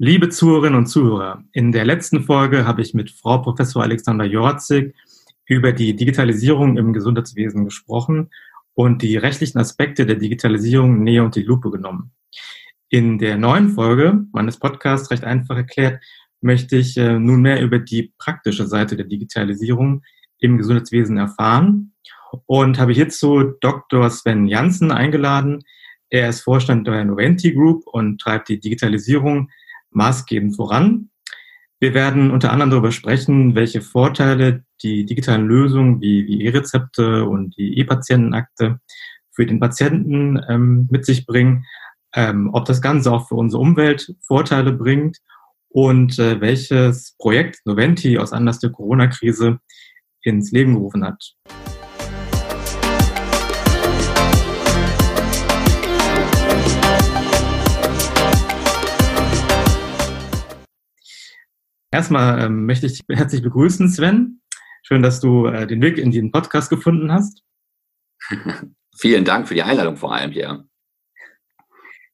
Liebe Zuhörerinnen und Zuhörer, in der letzten Folge habe ich mit Frau Professor Alexander Jorzig über die Digitalisierung im Gesundheitswesen gesprochen und die rechtlichen Aspekte der Digitalisierung näher unter die Lupe genommen. In der neuen Folge meines Podcasts Recht einfach erklärt, möchte ich äh, nunmehr über die praktische Seite der Digitalisierung im Gesundheitswesen erfahren und habe hierzu Dr. Sven Janssen eingeladen. Er ist Vorstand der Noventi Group und treibt die Digitalisierung maßgebend voran. Wir werden unter anderem darüber sprechen, welche Vorteile die digitalen Lösungen wie, wie E-Rezepte und die E-Patientenakte für den Patienten ähm, mit sich bringen, ähm, ob das Ganze auch für unsere Umwelt Vorteile bringt und äh, welches Projekt Noventi aus Anlass der Corona-Krise ins Leben gerufen hat. Erstmal ähm, möchte ich dich herzlich begrüßen, Sven. Schön, dass du äh, den Weg in den Podcast gefunden hast. Vielen Dank für die Einladung vor allem hier.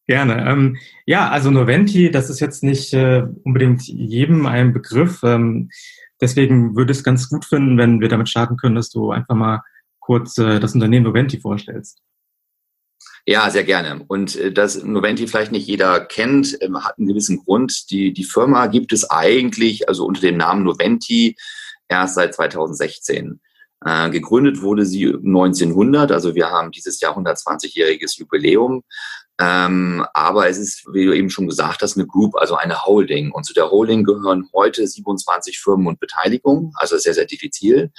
Gerne. Ähm, ja, also Noventi, das ist jetzt nicht äh, unbedingt jedem ein Begriff. Ähm, deswegen würde ich es ganz gut finden, wenn wir damit starten können, dass du einfach mal kurz äh, das Unternehmen Noventi vorstellst. Ja, sehr gerne. Und äh, dass Noventi vielleicht nicht jeder kennt, ähm, hat einen gewissen Grund. Die, die Firma gibt es eigentlich, also unter dem Namen Noventi, erst seit 2016. Äh, gegründet wurde sie 1900, also wir haben dieses Jahr 120-jähriges Jubiläum. Ähm, aber es ist, wie du eben schon gesagt hast, eine Group, also eine Holding. Und zu der Holding gehören heute 27 Firmen und Beteiligungen, also sehr, sehr diffizil.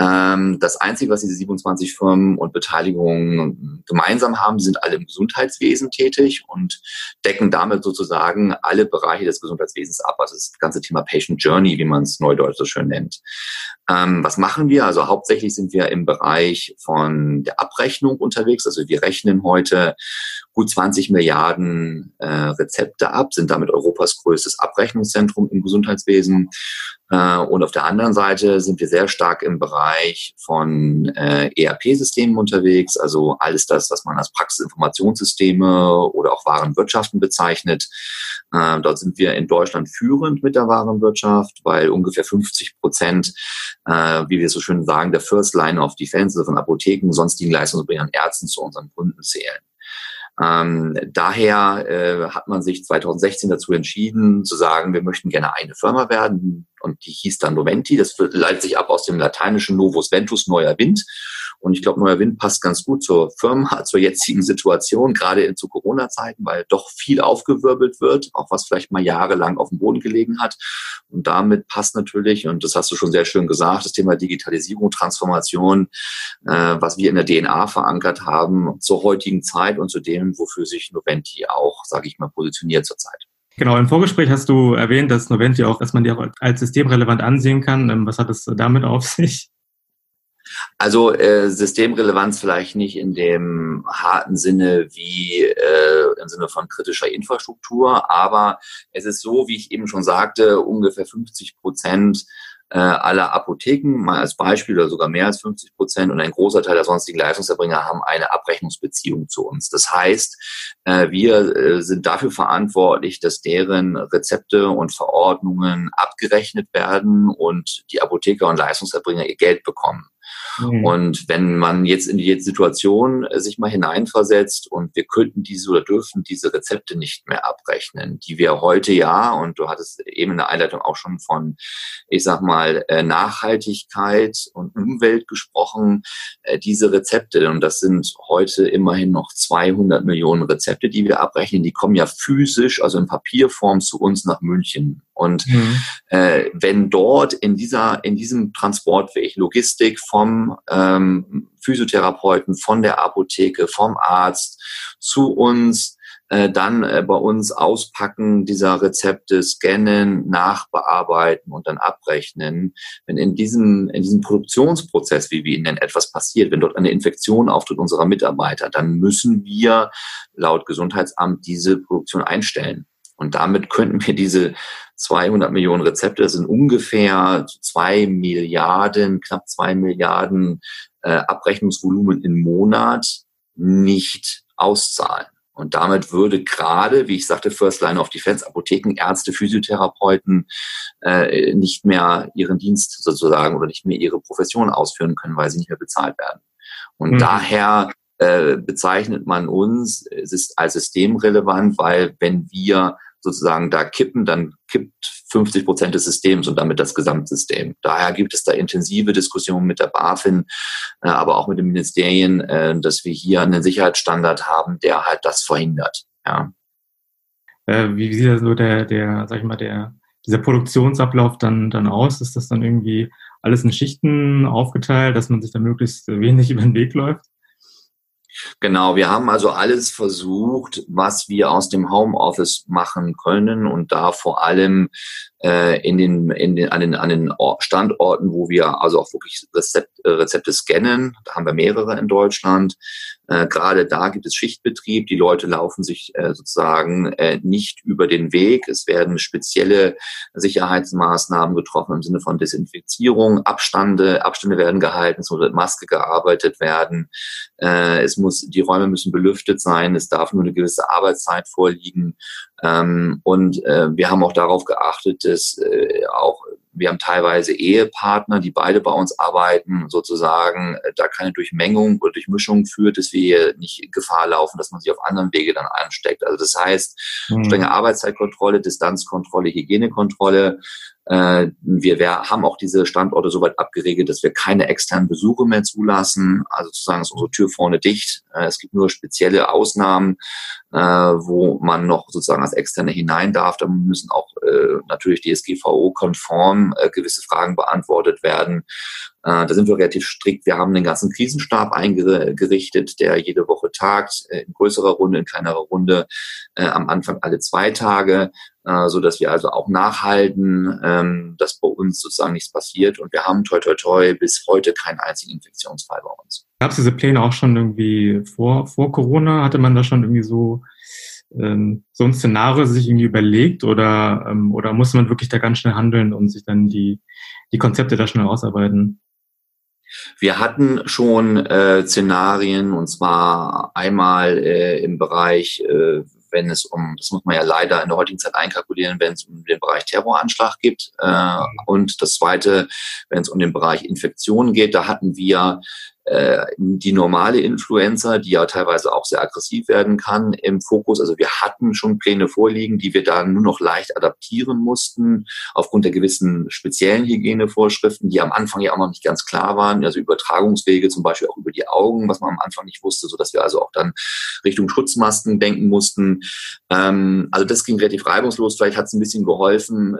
Ähm, das Einzige, was diese 27 Firmen und Beteiligungen gemeinsam haben, sind alle im Gesundheitswesen tätig und decken damit sozusagen alle Bereiche des Gesundheitswesens ab. Also das ganze Thema Patient Journey, wie man es neudeutsch so schön nennt. Ähm, was machen wir? Also hauptsächlich sind wir im Bereich von der Abrechnung unterwegs. Also wir rechnen heute gut 20 Milliarden äh, Rezepte ab, sind damit Europas größtes Abrechnungszentrum im Gesundheitswesen. Äh, und auf der anderen Seite sind wir sehr stark im Bereich von äh, ERP-Systemen unterwegs, also alles das, was man als Praxisinformationssysteme oder auch Warenwirtschaften bezeichnet. Äh, dort sind wir in Deutschland führend mit der Warenwirtschaft, weil ungefähr 50 Prozent, äh, wie wir so schön sagen, der First Line of Defense, also von Apotheken, sonstigen Leistungserbringern, Ärzten zu unseren Kunden zählen. Ähm, daher äh, hat man sich 2016 dazu entschieden, zu sagen, wir möchten gerne eine Firma werden. Und die hieß dann Noventi. Das leitet sich ab aus dem lateinischen Novus Ventus, neuer Wind. Und ich glaube, neuer Wind passt ganz gut zur Firma, zur jetzigen Situation, gerade zu Corona-Zeiten, weil doch viel aufgewirbelt wird, auch was vielleicht mal jahrelang auf dem Boden gelegen hat. Und damit passt natürlich, und das hast du schon sehr schön gesagt, das Thema Digitalisierung, Transformation, äh, was wir in der DNA verankert haben, zur heutigen Zeit und zu dem, wofür sich Noventi auch, sage ich mal, positioniert zurzeit. Genau, im Vorgespräch hast du erwähnt, dass Noventi auch, dass man die auch als systemrelevant ansehen kann. Ähm, was hat es damit auf sich? Also äh, Systemrelevanz vielleicht nicht in dem harten Sinne wie äh, im Sinne von kritischer Infrastruktur, aber es ist so, wie ich eben schon sagte, ungefähr 50 Prozent äh, aller Apotheken, mal als Beispiel oder sogar mehr als 50 Prozent und ein großer Teil der sonstigen Leistungserbringer haben eine Abrechnungsbeziehung zu uns. Das heißt, äh, wir äh, sind dafür verantwortlich, dass deren Rezepte und Verordnungen abgerechnet werden und die Apotheker und Leistungserbringer ihr Geld bekommen. Mhm. Und wenn man jetzt in die Situation äh, sich mal hineinversetzt und wir könnten diese oder dürfen diese Rezepte nicht mehr abrechnen, die wir heute ja, und du hattest eben in der Einleitung auch schon von, ich sag mal, äh, Nachhaltigkeit und Umwelt gesprochen, äh, diese Rezepte, und das sind heute immerhin noch 200 Millionen Rezepte, die wir abrechnen, die kommen ja physisch, also in Papierform zu uns nach München. Und mhm. äh, wenn dort in dieser, in diesem Transportweg Logistik vom ähm, Physiotherapeuten, von der Apotheke, vom Arzt zu uns, äh, dann äh, bei uns auspacken dieser Rezepte, scannen, nachbearbeiten und dann abrechnen. Wenn in diesem, in diesem Produktionsprozess, wie wir ihn nennen, etwas passiert, wenn dort eine Infektion auftritt unserer Mitarbeiter, dann müssen wir laut Gesundheitsamt diese Produktion einstellen. Und damit könnten wir diese 200 Millionen Rezepte, das sind ungefähr zwei Milliarden, knapp zwei Milliarden äh, Abrechnungsvolumen im Monat nicht auszahlen. Und damit würde gerade, wie ich sagte, First Line of Defense, Apotheken, Ärzte, Physiotherapeuten äh, nicht mehr ihren Dienst sozusagen oder nicht mehr ihre Profession ausführen können, weil sie nicht mehr bezahlt werden. Und mhm. daher äh, bezeichnet man uns es ist als systemrelevant, weil wenn wir sozusagen da kippen, dann kippt 50 Prozent des Systems und damit das Gesamtsystem. Daher gibt es da intensive Diskussionen mit der BaFin, äh, aber auch mit den Ministerien, äh, dass wir hier einen Sicherheitsstandard haben, der halt das verhindert. Ja. Äh, wie sieht so der, der, sag ich mal, der, dieser Produktionsablauf dann, dann aus? Ist das dann irgendwie alles in Schichten aufgeteilt, dass man sich da möglichst wenig über den Weg läuft? Genau, wir haben also alles versucht, was wir aus dem Homeoffice machen können und da vor allem äh, in den, in den, an, den, an den Standorten, wo wir also auch wirklich Rezept, äh, Rezepte scannen. Da haben wir mehrere in Deutschland. Äh, Gerade da gibt es Schichtbetrieb. Die Leute laufen sich äh, sozusagen äh, nicht über den Weg. Es werden spezielle Sicherheitsmaßnahmen getroffen im Sinne von Desinfizierung, Abstände, Abstände werden gehalten, es muss mit Maske gearbeitet werden. Äh, es muss, die Räume müssen belüftet sein. Es darf nur eine gewisse Arbeitszeit vorliegen. Ähm, und äh, wir haben auch darauf geachtet, dass äh, auch wir haben teilweise Ehepartner, die beide bei uns arbeiten, sozusagen äh, da keine Durchmengung oder Durchmischung führt, dass wir hier nicht Gefahr laufen, dass man sich auf anderen Wege dann ansteckt. Also das heißt, mhm. strenge Arbeitszeitkontrolle, Distanzkontrolle, Hygienekontrolle, äh, wir, wir haben auch diese Standorte soweit abgeregelt, dass wir keine externen Besuche mehr zulassen. Also zu sagen, ist unsere Tür vorne dicht. Äh, es gibt nur spezielle Ausnahmen, äh, wo man noch sozusagen als Externe hinein darf. Da müssen auch äh, natürlich DSGVO-konform äh, gewisse Fragen beantwortet werden. Äh, da sind wir relativ strikt. Wir haben den ganzen Krisenstab eingerichtet, der jede Woche tagt, äh, in größerer Runde, in kleinerer Runde, äh, am Anfang alle zwei Tage, so dass wir also auch nachhalten, ähm, dass bei uns sozusagen nichts passiert. Und wir haben toi toi toi bis heute keinen einzigen Infektionsfall bei uns. Gab es diese Pläne auch schon irgendwie vor, vor Corona? Hatte man da schon irgendwie so ähm, so ein Szenario sich irgendwie überlegt oder, ähm, oder muss man wirklich da ganz schnell handeln und sich dann die, die Konzepte da schnell ausarbeiten? Wir hatten schon äh, Szenarien und zwar einmal äh, im Bereich, äh, wenn es um, das muss man ja leider in der heutigen Zeit einkalkulieren, wenn es um den Bereich Terroranschlag geht. Äh, und das zweite, wenn es um den Bereich Infektionen geht, da hatten wir die normale Influenza, die ja teilweise auch sehr aggressiv werden kann, im Fokus. Also wir hatten schon Pläne vorliegen, die wir dann nur noch leicht adaptieren mussten, aufgrund der gewissen speziellen Hygienevorschriften, die am Anfang ja auch noch nicht ganz klar waren. Also Übertragungswege zum Beispiel auch über die Augen, was man am Anfang nicht wusste, so dass wir also auch dann Richtung Schutzmasken denken mussten. Ähm, also das ging relativ reibungslos. Vielleicht hat es ein bisschen geholfen.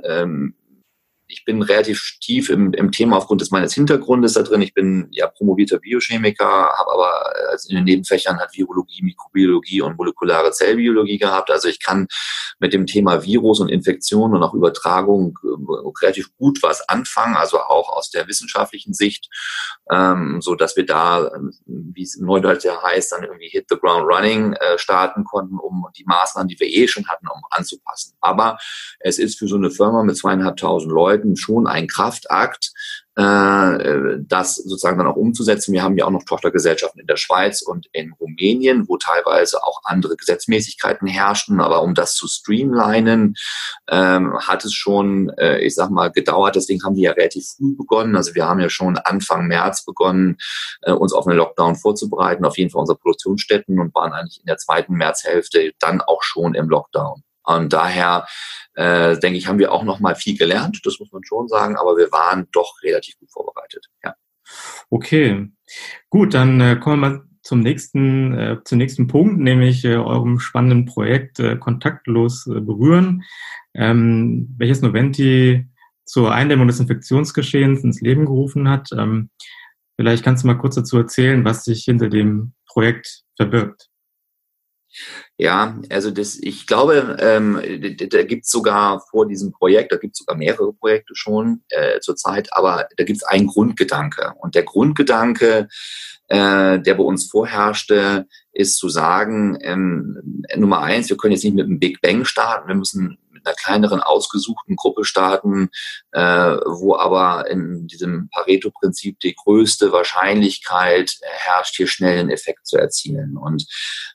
Ähm, ich bin relativ tief im, im Thema aufgrund des meines Hintergrundes da drin. Ich bin ja promovierter Biochemiker, habe aber also in den Nebenfächern hat Virologie, Mikrobiologie und molekulare Zellbiologie gehabt. Also ich kann mit dem Thema Virus und Infektion und auch Übertragung äh, relativ gut was anfangen, also auch aus der wissenschaftlichen Sicht, ähm, so dass wir da, wie es im Neudeutsch ja heißt, dann irgendwie hit the ground running äh, starten konnten, um die Maßnahmen, die wir eh schon hatten, um anzupassen. Aber es ist für so eine Firma mit zweieinhalbtausend Leuten Leuten schon ein Kraftakt, äh, das sozusagen dann auch umzusetzen. Wir haben ja auch noch Tochtergesellschaften in der Schweiz und in Rumänien, wo teilweise auch andere Gesetzmäßigkeiten herrschen. Aber um das zu streamlinen, ähm, hat es schon, äh, ich sag mal, gedauert. Deswegen haben wir ja relativ früh begonnen. Also wir haben ja schon Anfang März begonnen, äh, uns auf einen Lockdown vorzubereiten, auf jeden Fall unsere Produktionsstätten und waren eigentlich in der zweiten Märzhälfte dann auch schon im Lockdown. Und daher äh, denke ich, haben wir auch noch mal viel gelernt, das muss man schon sagen, aber wir waren doch relativ gut vorbereitet. Ja. Okay, gut, dann äh, kommen wir mal zum nächsten, äh, zum nächsten Punkt, nämlich äh, eurem spannenden Projekt äh, Kontaktlos äh, berühren, ähm, welches Noventi zur Eindämmung des Infektionsgeschehens ins Leben gerufen hat. Ähm, vielleicht kannst du mal kurz dazu erzählen, was sich hinter dem Projekt verbirgt. Ja, also das, ich glaube, ähm, da gibt's sogar vor diesem Projekt, da gibt's sogar mehrere Projekte schon äh, zurzeit, aber da gibt's einen Grundgedanke. Und der Grundgedanke, äh, der bei uns vorherrschte, ist zu sagen, ähm, Nummer eins, wir können jetzt nicht mit einem Big Bang starten, wir müssen mit einer kleineren ausgesuchten Gruppe starten, äh, wo aber in diesem Pareto-Prinzip die größte Wahrscheinlichkeit herrscht, hier schnell einen Effekt zu erzielen. Und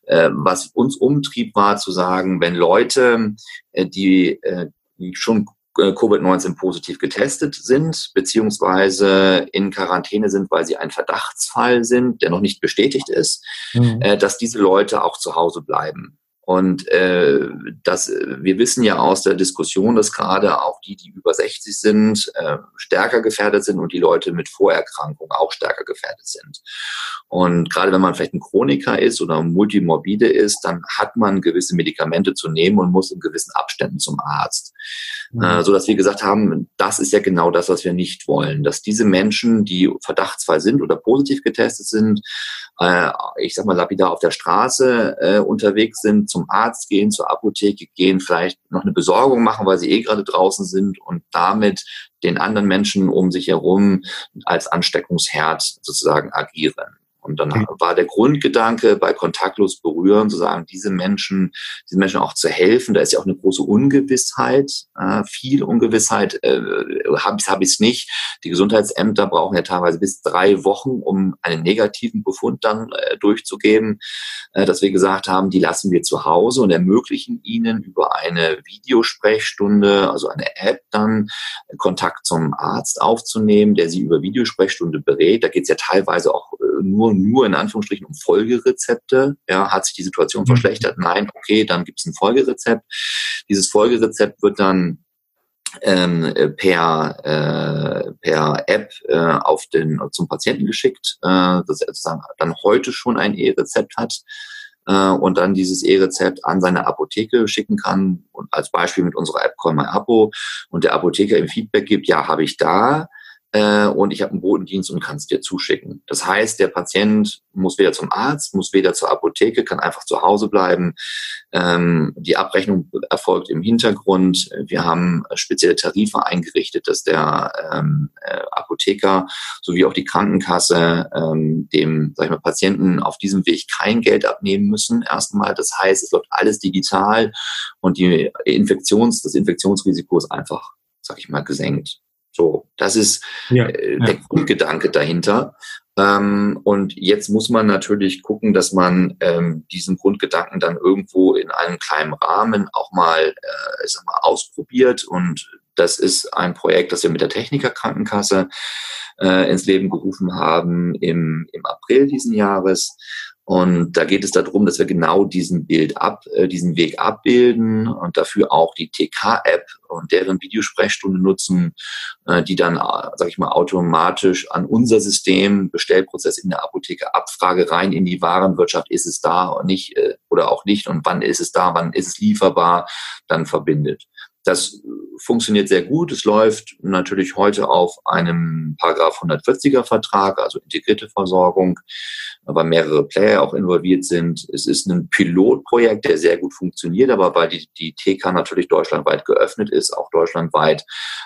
äh, was uns umtrieb, war zu sagen, wenn Leute, äh, die, äh, die schon äh, Covid-19 positiv getestet sind, beziehungsweise in Quarantäne sind, weil sie ein Verdachtsfall sind, der noch nicht bestätigt ist, mhm. äh, dass diese Leute auch zu Hause bleiben. Und äh, das, wir wissen ja aus der Diskussion, dass gerade auch die, die über 60 sind, äh, stärker gefährdet sind und die Leute mit Vorerkrankungen auch stärker gefährdet sind. Und gerade wenn man vielleicht ein Chroniker ist oder multimorbide ist, dann hat man gewisse Medikamente zu nehmen und muss in gewissen Abständen zum Arzt. Mhm. Äh, so dass wir gesagt haben, das ist ja genau das, was wir nicht wollen, dass diese Menschen, die verdachtsfrei sind oder positiv getestet sind, äh, ich sag mal lapidar auf der Straße äh, unterwegs sind, zum Arzt gehen, zur Apotheke gehen, vielleicht noch eine Besorgung machen, weil sie eh gerade draußen sind und damit den anderen Menschen um sich herum als Ansteckungsherd sozusagen agieren. Und dann war der Grundgedanke bei kontaktlos berühren, zu sagen, diese Menschen, diesen Menschen auch zu helfen. Da ist ja auch eine große Ungewissheit, äh, viel Ungewissheit. Äh, habe ich es hab ich's nicht. Die Gesundheitsämter brauchen ja teilweise bis drei Wochen, um einen negativen Befund dann äh, durchzugeben. Äh, dass wir gesagt haben, die lassen wir zu Hause und ermöglichen ihnen über eine Videosprechstunde, also eine App dann Kontakt zum Arzt aufzunehmen, der sie über Videosprechstunde berät. Da geht es ja teilweise auch äh, nur nur in Anführungsstrichen um Folgerezepte. Ja, hat sich die Situation mhm. verschlechtert? Nein, okay, dann gibt es ein Folgerezept. Dieses Folgerezept wird dann ähm, per, äh, per App äh, auf den, zum Patienten geschickt, äh, dass er sozusagen dann heute schon ein E-Rezept hat äh, und dann dieses E-Rezept an seine Apotheke schicken kann und als Beispiel mit unserer App Call My Apo und der Apotheker im Feedback gibt, ja, habe ich da, äh, und ich habe einen Botendienst und kann es dir zuschicken. Das heißt, der Patient muss weder zum Arzt, muss weder zur Apotheke, kann einfach zu Hause bleiben. Ähm, die Abrechnung erfolgt im Hintergrund. Wir haben spezielle Tarife eingerichtet, dass der ähm, äh, Apotheker sowie auch die Krankenkasse ähm, dem sag ich mal, Patienten auf diesem Weg kein Geld abnehmen müssen. Erstmal, das heißt, es läuft alles digital und die Infektions, das Infektionsrisiko ist einfach, sag ich mal, gesenkt. So, das ist ja, äh, der ja. Grundgedanke dahinter. Ähm, und jetzt muss man natürlich gucken, dass man ähm, diesen Grundgedanken dann irgendwo in einem kleinen Rahmen auch mal, äh, ich sag mal ausprobiert. Und das ist ein Projekt, das wir mit der Technikerkrankenkasse äh, ins Leben gerufen haben im, im April diesen Jahres. Und da geht es darum, dass wir genau diesen Bild ab, äh, diesen Weg abbilden und dafür auch die TK-App und deren Videosprechstunde nutzen, äh, die dann, äh, sage ich mal, automatisch an unser System, Bestellprozess in der Apotheke, Abfrage rein in die Warenwirtschaft, ist es da oder nicht, äh, oder auch nicht? Und wann ist es da, wann ist es lieferbar, dann verbindet. Das funktioniert sehr gut. Es läuft natürlich heute auf einem Paragraph 140er Vertrag, also integrierte Versorgung, weil mehrere Player auch involviert sind. Es ist ein Pilotprojekt, der sehr gut funktioniert, aber weil die, die TK natürlich deutschlandweit geöffnet ist, auch deutschlandweit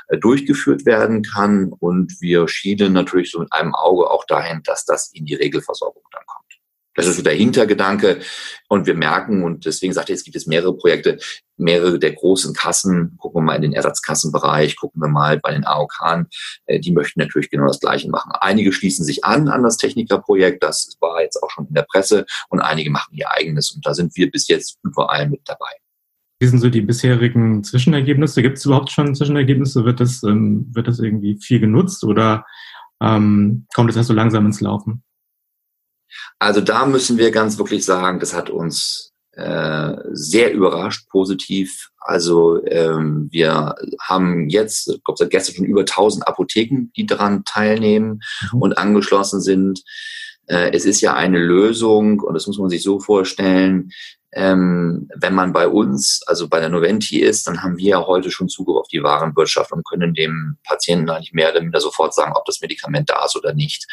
äh, durchgeführt werden kann. Und wir schielen natürlich so mit einem Auge auch dahin, dass das in die Regelversorgung dann kommt. Das ist so der Hintergedanke. Und wir merken, und deswegen sagte ich, es gibt jetzt mehrere Projekte, mehrere der großen Kassen, gucken wir mal in den Ersatzkassenbereich, gucken wir mal bei den AOK, äh, die möchten natürlich genau das Gleiche machen. Einige schließen sich an an das Technikerprojekt, das war jetzt auch schon in der Presse, und einige machen ihr eigenes. Und da sind wir bis jetzt überall mit dabei. Wie sind so die bisherigen Zwischenergebnisse? Gibt es überhaupt schon Zwischenergebnisse? Wird das, ähm, wird das irgendwie viel genutzt oder ähm, kommt es erst so langsam ins Laufen? Also da müssen wir ganz wirklich sagen, das hat uns äh, sehr überrascht, positiv. Also ähm, wir haben jetzt, ich glaube seit gestern schon über 1000 Apotheken, die daran teilnehmen mhm. und angeschlossen sind. Äh, es ist ja eine Lösung und das muss man sich so vorstellen, ähm, wenn man bei uns, also bei der Noventi ist, dann haben wir ja heute schon Zugriff auf die Warenwirtschaft und können dem Patienten eigentlich mehr oder minder sofort sagen, ob das Medikament da ist oder nicht.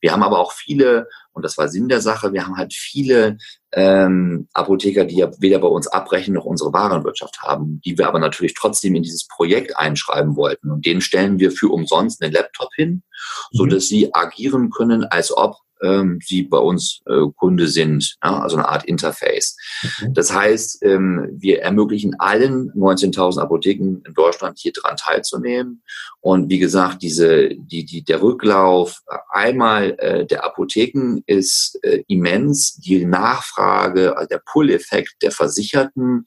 Wir haben aber auch viele, und das war Sinn der Sache, wir haben halt viele ähm, Apotheker, die ja weder bei uns abbrechen noch unsere Warenwirtschaft haben, die wir aber natürlich trotzdem in dieses Projekt einschreiben wollten. Und denen stellen wir für umsonst einen Laptop hin, so mhm. dass sie agieren können, als ob ähm, sie bei uns äh, Kunde sind, ja, also eine Art Interface. Okay. Das heißt, ähm, wir ermöglichen allen 19.000 Apotheken in Deutschland hier dran teilzunehmen. Und wie gesagt, diese, die, die, der Rücklauf einmal äh, der Apotheken ist äh, immens. Die Nachfrage, also der Pull-Effekt der Versicherten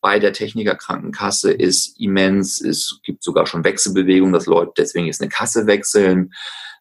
bei der Technikerkrankenkasse ist immens. Es gibt sogar schon Wechselbewegungen, dass Leute deswegen jetzt eine Kasse wechseln.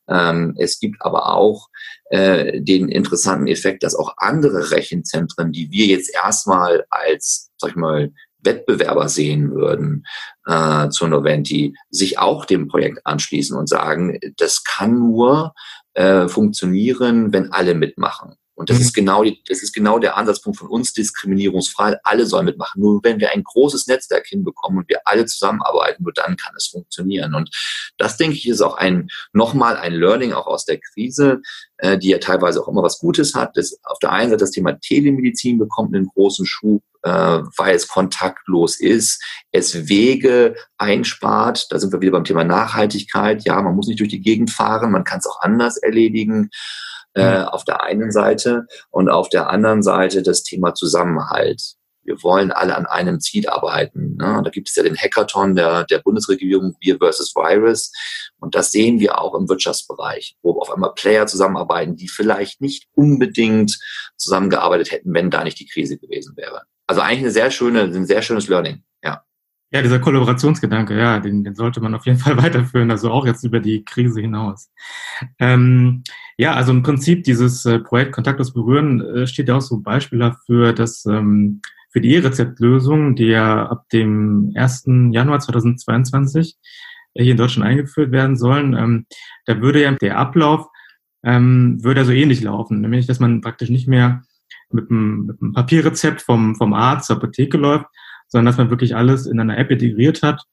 Ähm, es gibt aber auch äh, den interessanten Effekt, dass auch andere Rechenzentren, die wir jetzt erstmal als, sag ich mal, Wettbewerber sehen würden äh, zu Noventi, sich auch dem Projekt anschließen und sagen, das kann nur äh, funktionieren, wenn alle mitmachen. Und das mhm. ist genau die, das ist genau der Ansatzpunkt von uns, diskriminierungsfrei. Alle sollen mitmachen. Nur wenn wir ein großes Netzwerk hinbekommen und wir alle zusammenarbeiten, nur dann kann es funktionieren. Und das, denke ich, ist auch ein, nochmal ein Learning auch aus der Krise, äh, die ja teilweise auch immer was Gutes hat. Das, auf der einen Seite das Thema Telemedizin bekommt einen großen Schub, äh, weil es kontaktlos ist, es Wege einspart. Da sind wir wieder beim Thema Nachhaltigkeit. Ja, man muss nicht durch die Gegend fahren, man kann es auch anders erledigen äh, auf der einen Seite und auf der anderen Seite das Thema Zusammenhalt. Wir wollen alle an einem Ziel arbeiten. Ne? Da gibt es ja den Hackathon der, der Bundesregierung Wir versus Virus. Und das sehen wir auch im Wirtschaftsbereich, wo auf einmal Player zusammenarbeiten, die vielleicht nicht unbedingt zusammengearbeitet hätten, wenn da nicht die Krise gewesen wäre. Also eigentlich eine sehr schöne, ein sehr schönes Learning. Ja. Dieser Kollaborationsgedanke, ja, den, den sollte man auf jeden Fall weiterführen, also auch jetzt über die Krise hinaus. Ähm, ja, also im Prinzip dieses äh, Projekt Kontaktlos berühren äh, steht ja auch so beispielhaft für das ähm, für die E-Rezept-Lösung, die ja ab dem 1. Januar 2022 äh, hier in Deutschland eingeführt werden sollen. Ähm, da würde ja der Ablauf ähm, würde so ähnlich laufen, nämlich dass man praktisch nicht mehr mit einem, mit einem Papierrezept vom, vom Arzt zur Apotheke läuft, sondern dass man wirklich alles in einer App integriert hat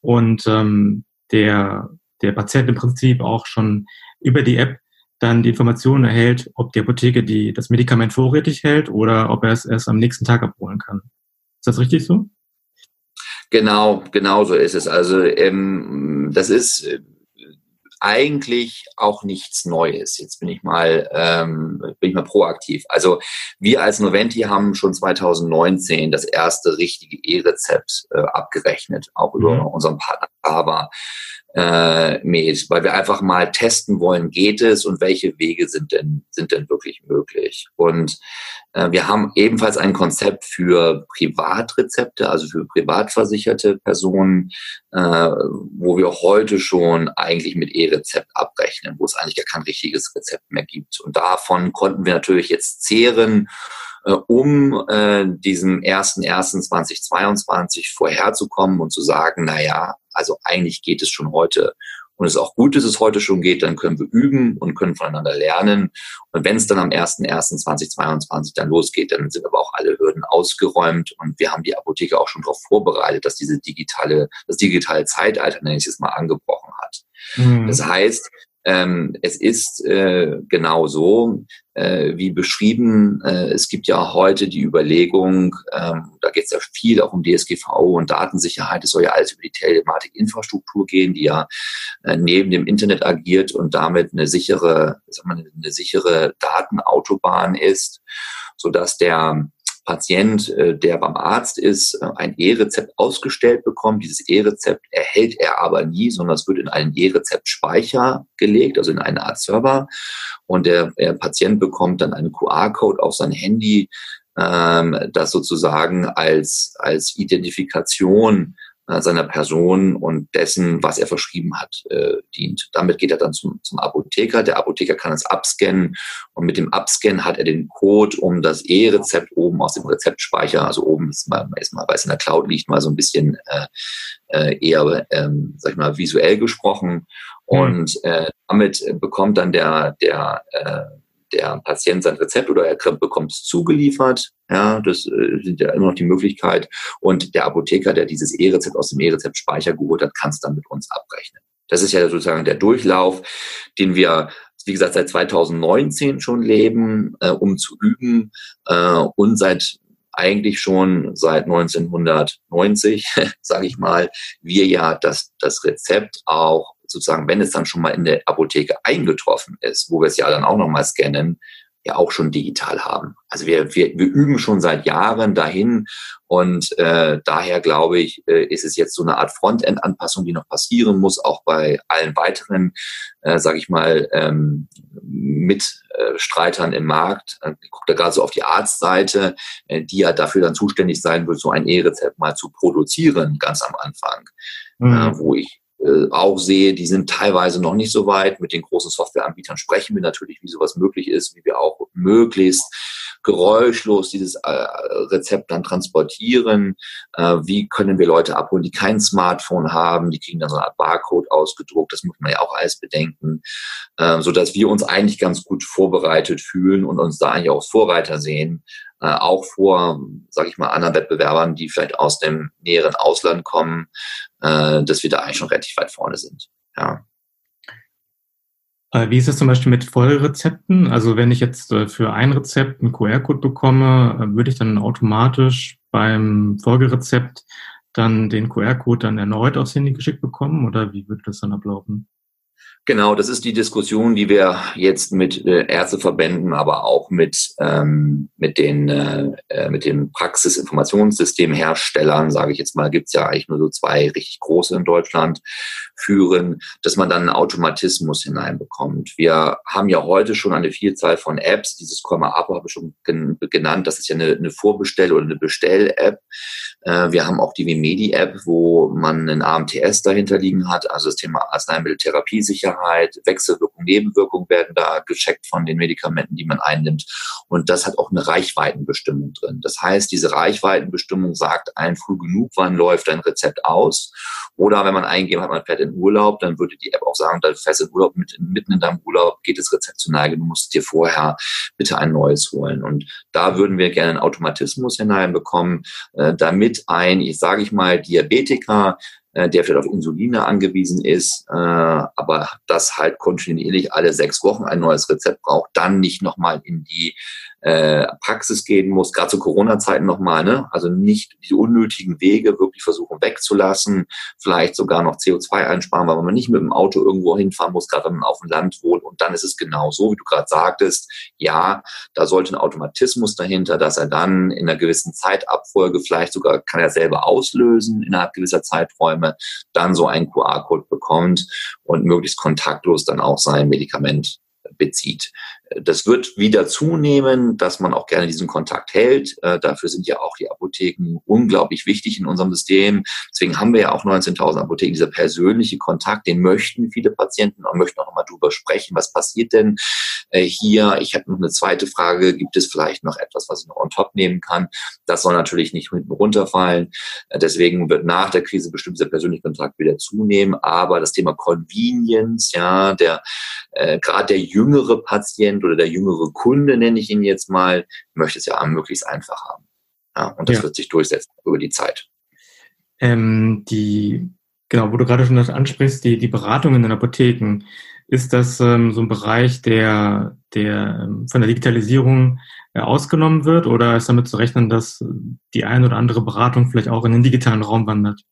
und ähm, der, der Patient im Prinzip auch schon über die App dann die Informationen erhält, ob die Apotheke die, das Medikament vorrätig hält oder ob er es erst am nächsten Tag abholen kann. Ist das richtig so? Genau, genau so ist es. Also ähm, das ist eigentlich auch nichts Neues. Jetzt bin ich mal, ähm, bin ich mal proaktiv. Also wir als Noventi haben schon 2019 das erste richtige E-Rezept äh, abgerechnet, auch über mhm. unseren Partner Aber äh, Med, weil wir einfach mal testen wollen, geht es und welche Wege sind denn, sind denn wirklich möglich. Und äh, wir haben ebenfalls ein Konzept für Privatrezepte, also für privatversicherte Personen, äh, wo wir heute schon eigentlich mit E-Rezept abrechnen, wo es eigentlich gar kein richtiges Rezept mehr gibt. Und davon konnten wir natürlich jetzt zehren äh, um äh, diesem 1.1.2022 vorherzukommen und zu sagen, na ja, also eigentlich geht es schon heute. Und es ist auch gut, dass es heute schon geht, dann können wir üben und können voneinander lernen. Und wenn es dann am 1.1.2022 dann losgeht, dann sind aber auch alle Hürden ausgeräumt und wir haben die Apotheke auch schon darauf vorbereitet, dass diese digitale, das digitale Zeitalter, nenne ich es mal, angebrochen hat. Mhm. Das heißt, ähm, es ist äh, genau so, äh, wie beschrieben. Äh, es gibt ja heute die Überlegung, ähm, da geht es ja viel auch um DSGVO und Datensicherheit. Es soll ja alles über die Telematik-Infrastruktur gehen, die ja äh, neben dem Internet agiert und damit eine sichere, sagen wir, eine sichere Datenautobahn ist, so dass der Patient, äh, der beim Arzt ist, äh, ein E-Rezept ausgestellt bekommt. Dieses E-Rezept erhält er aber nie, sondern es wird in einen E-Rezept-Speicher gelegt, also in eine Art Server. Und der, der Patient bekommt dann einen QR-Code auf sein Handy, ähm, das sozusagen als, als Identifikation seiner Person und dessen, was er verschrieben hat, äh, dient. Damit geht er dann zum, zum Apotheker. Der Apotheker kann es abscannen und mit dem Abscannen hat er den Code, um das E-Rezept oben aus dem Rezeptspeicher, also oben ist mal, ist mal, weil es in der Cloud liegt, mal so ein bisschen äh, äh, eher, ähm, sag ich mal, visuell gesprochen. Mhm. Und äh, damit bekommt dann der, der äh, der Patient sein Rezept oder er bekommt es zugeliefert. Ja, das äh, sind ja immer noch die Möglichkeit. Und der Apotheker, der dieses E-Rezept aus dem E-Rezept-Speicher geholt hat, kann es dann mit uns abrechnen. Das ist ja sozusagen der Durchlauf, den wir, wie gesagt, seit 2019 schon leben, äh, um zu üben äh, und seit eigentlich schon seit 1990, sage ich mal, wir ja das, das Rezept auch sozusagen, wenn es dann schon mal in der Apotheke eingetroffen ist, wo wir es ja dann auch nochmal scannen, ja auch schon digital haben. Also wir, wir, wir üben schon seit Jahren dahin und äh, daher glaube ich, äh, ist es jetzt so eine Art Frontend-Anpassung, die noch passieren muss, auch bei allen weiteren, äh, sage ich mal, ähm, Mitstreitern im Markt. Äh, ich gucke da gerade so auf die Arztseite, äh, die ja dafür dann zuständig sein wird, so ein E-Rezept mal zu produzieren, ganz am Anfang, mhm. äh, wo ich äh, auch sehe, die sind teilweise noch nicht so weit. Mit den großen Softwareanbietern sprechen wir natürlich, wie sowas möglich ist, wie wir auch möglichst geräuschlos dieses äh, Rezept dann transportieren. Äh, wie können wir Leute abholen, die kein Smartphone haben? Die kriegen dann so eine Art Barcode ausgedruckt. Das muss man ja auch alles bedenken, äh, so dass wir uns eigentlich ganz gut vorbereitet fühlen und uns da eigentlich auch Vorreiter sehen, äh, auch vor, sage ich mal, anderen Wettbewerbern, die vielleicht aus dem näheren Ausland kommen, äh, dass wir da eigentlich schon relativ weit vorne sind. Ja. Äh, wie ist es zum Beispiel mit Vollrezepten? Also wenn ich jetzt äh, für ein Rezept einen QR-Code bekomme, äh, würde ich dann automatisch beim Folgerezept dann den QR-Code dann erneut aufs Handy geschickt bekommen oder wie würde das dann ablaufen? Genau, das ist die Diskussion, die wir jetzt mit äh, Ärzteverbänden, aber auch mit ähm, mit den äh, äh mit den Praxisinformationssystemherstellern, sage ich jetzt mal, gibt's ja eigentlich nur so zwei richtig große in Deutschland, führen, dass man dann einen Automatismus hineinbekommt. Wir haben ja heute schon eine Vielzahl von Apps. Dieses Komma Abo habe ich schon genannt. Das ist ja eine, eine Vorbestell- oder eine Bestell-App. Äh, wir haben auch die Vimedi-App, wo man einen AMTS dahinter liegen hat, also das Thema Arzneimitteltherapiesicherheit, Wechselwirkung, Nebenwirkung werden da gecheckt von den Medikamenten, die man einnimmt. Und das hat auch eine Reichweitenbestimmung drin. Das heißt, diese Reichweitenbestimmung sagt ein früh genug, wann läuft ein Rezept aus. Oder wenn man eingegeben hat, man fährt in Urlaub, dann würde die App auch sagen, da fährst in Urlaub, mit, mitten in deinem Urlaub geht das Rezept zu Neige, du musst dir vorher bitte ein neues holen. Und da würden wir gerne einen Automatismus hineinbekommen, äh, damit ein, ich sage ich mal, Diabetiker äh, der vielleicht auf Insuline angewiesen ist, äh, aber das halt kontinuierlich alle sechs Wochen ein neues Rezept braucht, dann nicht nochmal in die äh, Praxis gehen muss, gerade zu Corona-Zeiten nochmal, ne? Also nicht die unnötigen Wege wirklich versuchen wegzulassen, vielleicht sogar noch CO2 einsparen, weil man nicht mit dem Auto irgendwo hinfahren muss, gerade wenn man auf dem Land wohnt. Und dann ist es genau so, wie du gerade sagtest, ja, da sollte ein Automatismus dahinter, dass er dann in einer gewissen Zeitabfolge, vielleicht sogar kann er selber auslösen innerhalb gewisser Zeiträume, dann so einen QR-Code bekommt und möglichst kontaktlos dann auch sein Medikament bezieht. Das wird wieder zunehmen, dass man auch gerne diesen Kontakt hält. Äh, dafür sind ja auch die Apotheken unglaublich wichtig in unserem System. Deswegen haben wir ja auch 19.000 Apotheken. Dieser persönliche Kontakt, den möchten viele Patienten und möchten auch nochmal drüber sprechen. Was passiert denn äh, hier? Ich habe noch eine zweite Frage. Gibt es vielleicht noch etwas, was ich noch on top nehmen kann? Das soll natürlich nicht hinten runterfallen. Äh, deswegen wird nach der Krise bestimmt dieser persönliche Kontakt wieder zunehmen. Aber das Thema Convenience, ja, der, äh, gerade der jüngere Patient oder der jüngere Kunde, nenne ich ihn jetzt mal, möchte es ja möglichst einfach haben. Ja, und das ja. wird sich durchsetzen über die Zeit. Ähm, die, genau, wo du gerade schon das ansprichst, die, die Beratung in den Apotheken, ist das ähm, so ein Bereich, der, der ähm, von der Digitalisierung äh, ausgenommen wird oder ist damit zu rechnen, dass die ein oder andere Beratung vielleicht auch in den digitalen Raum wandert?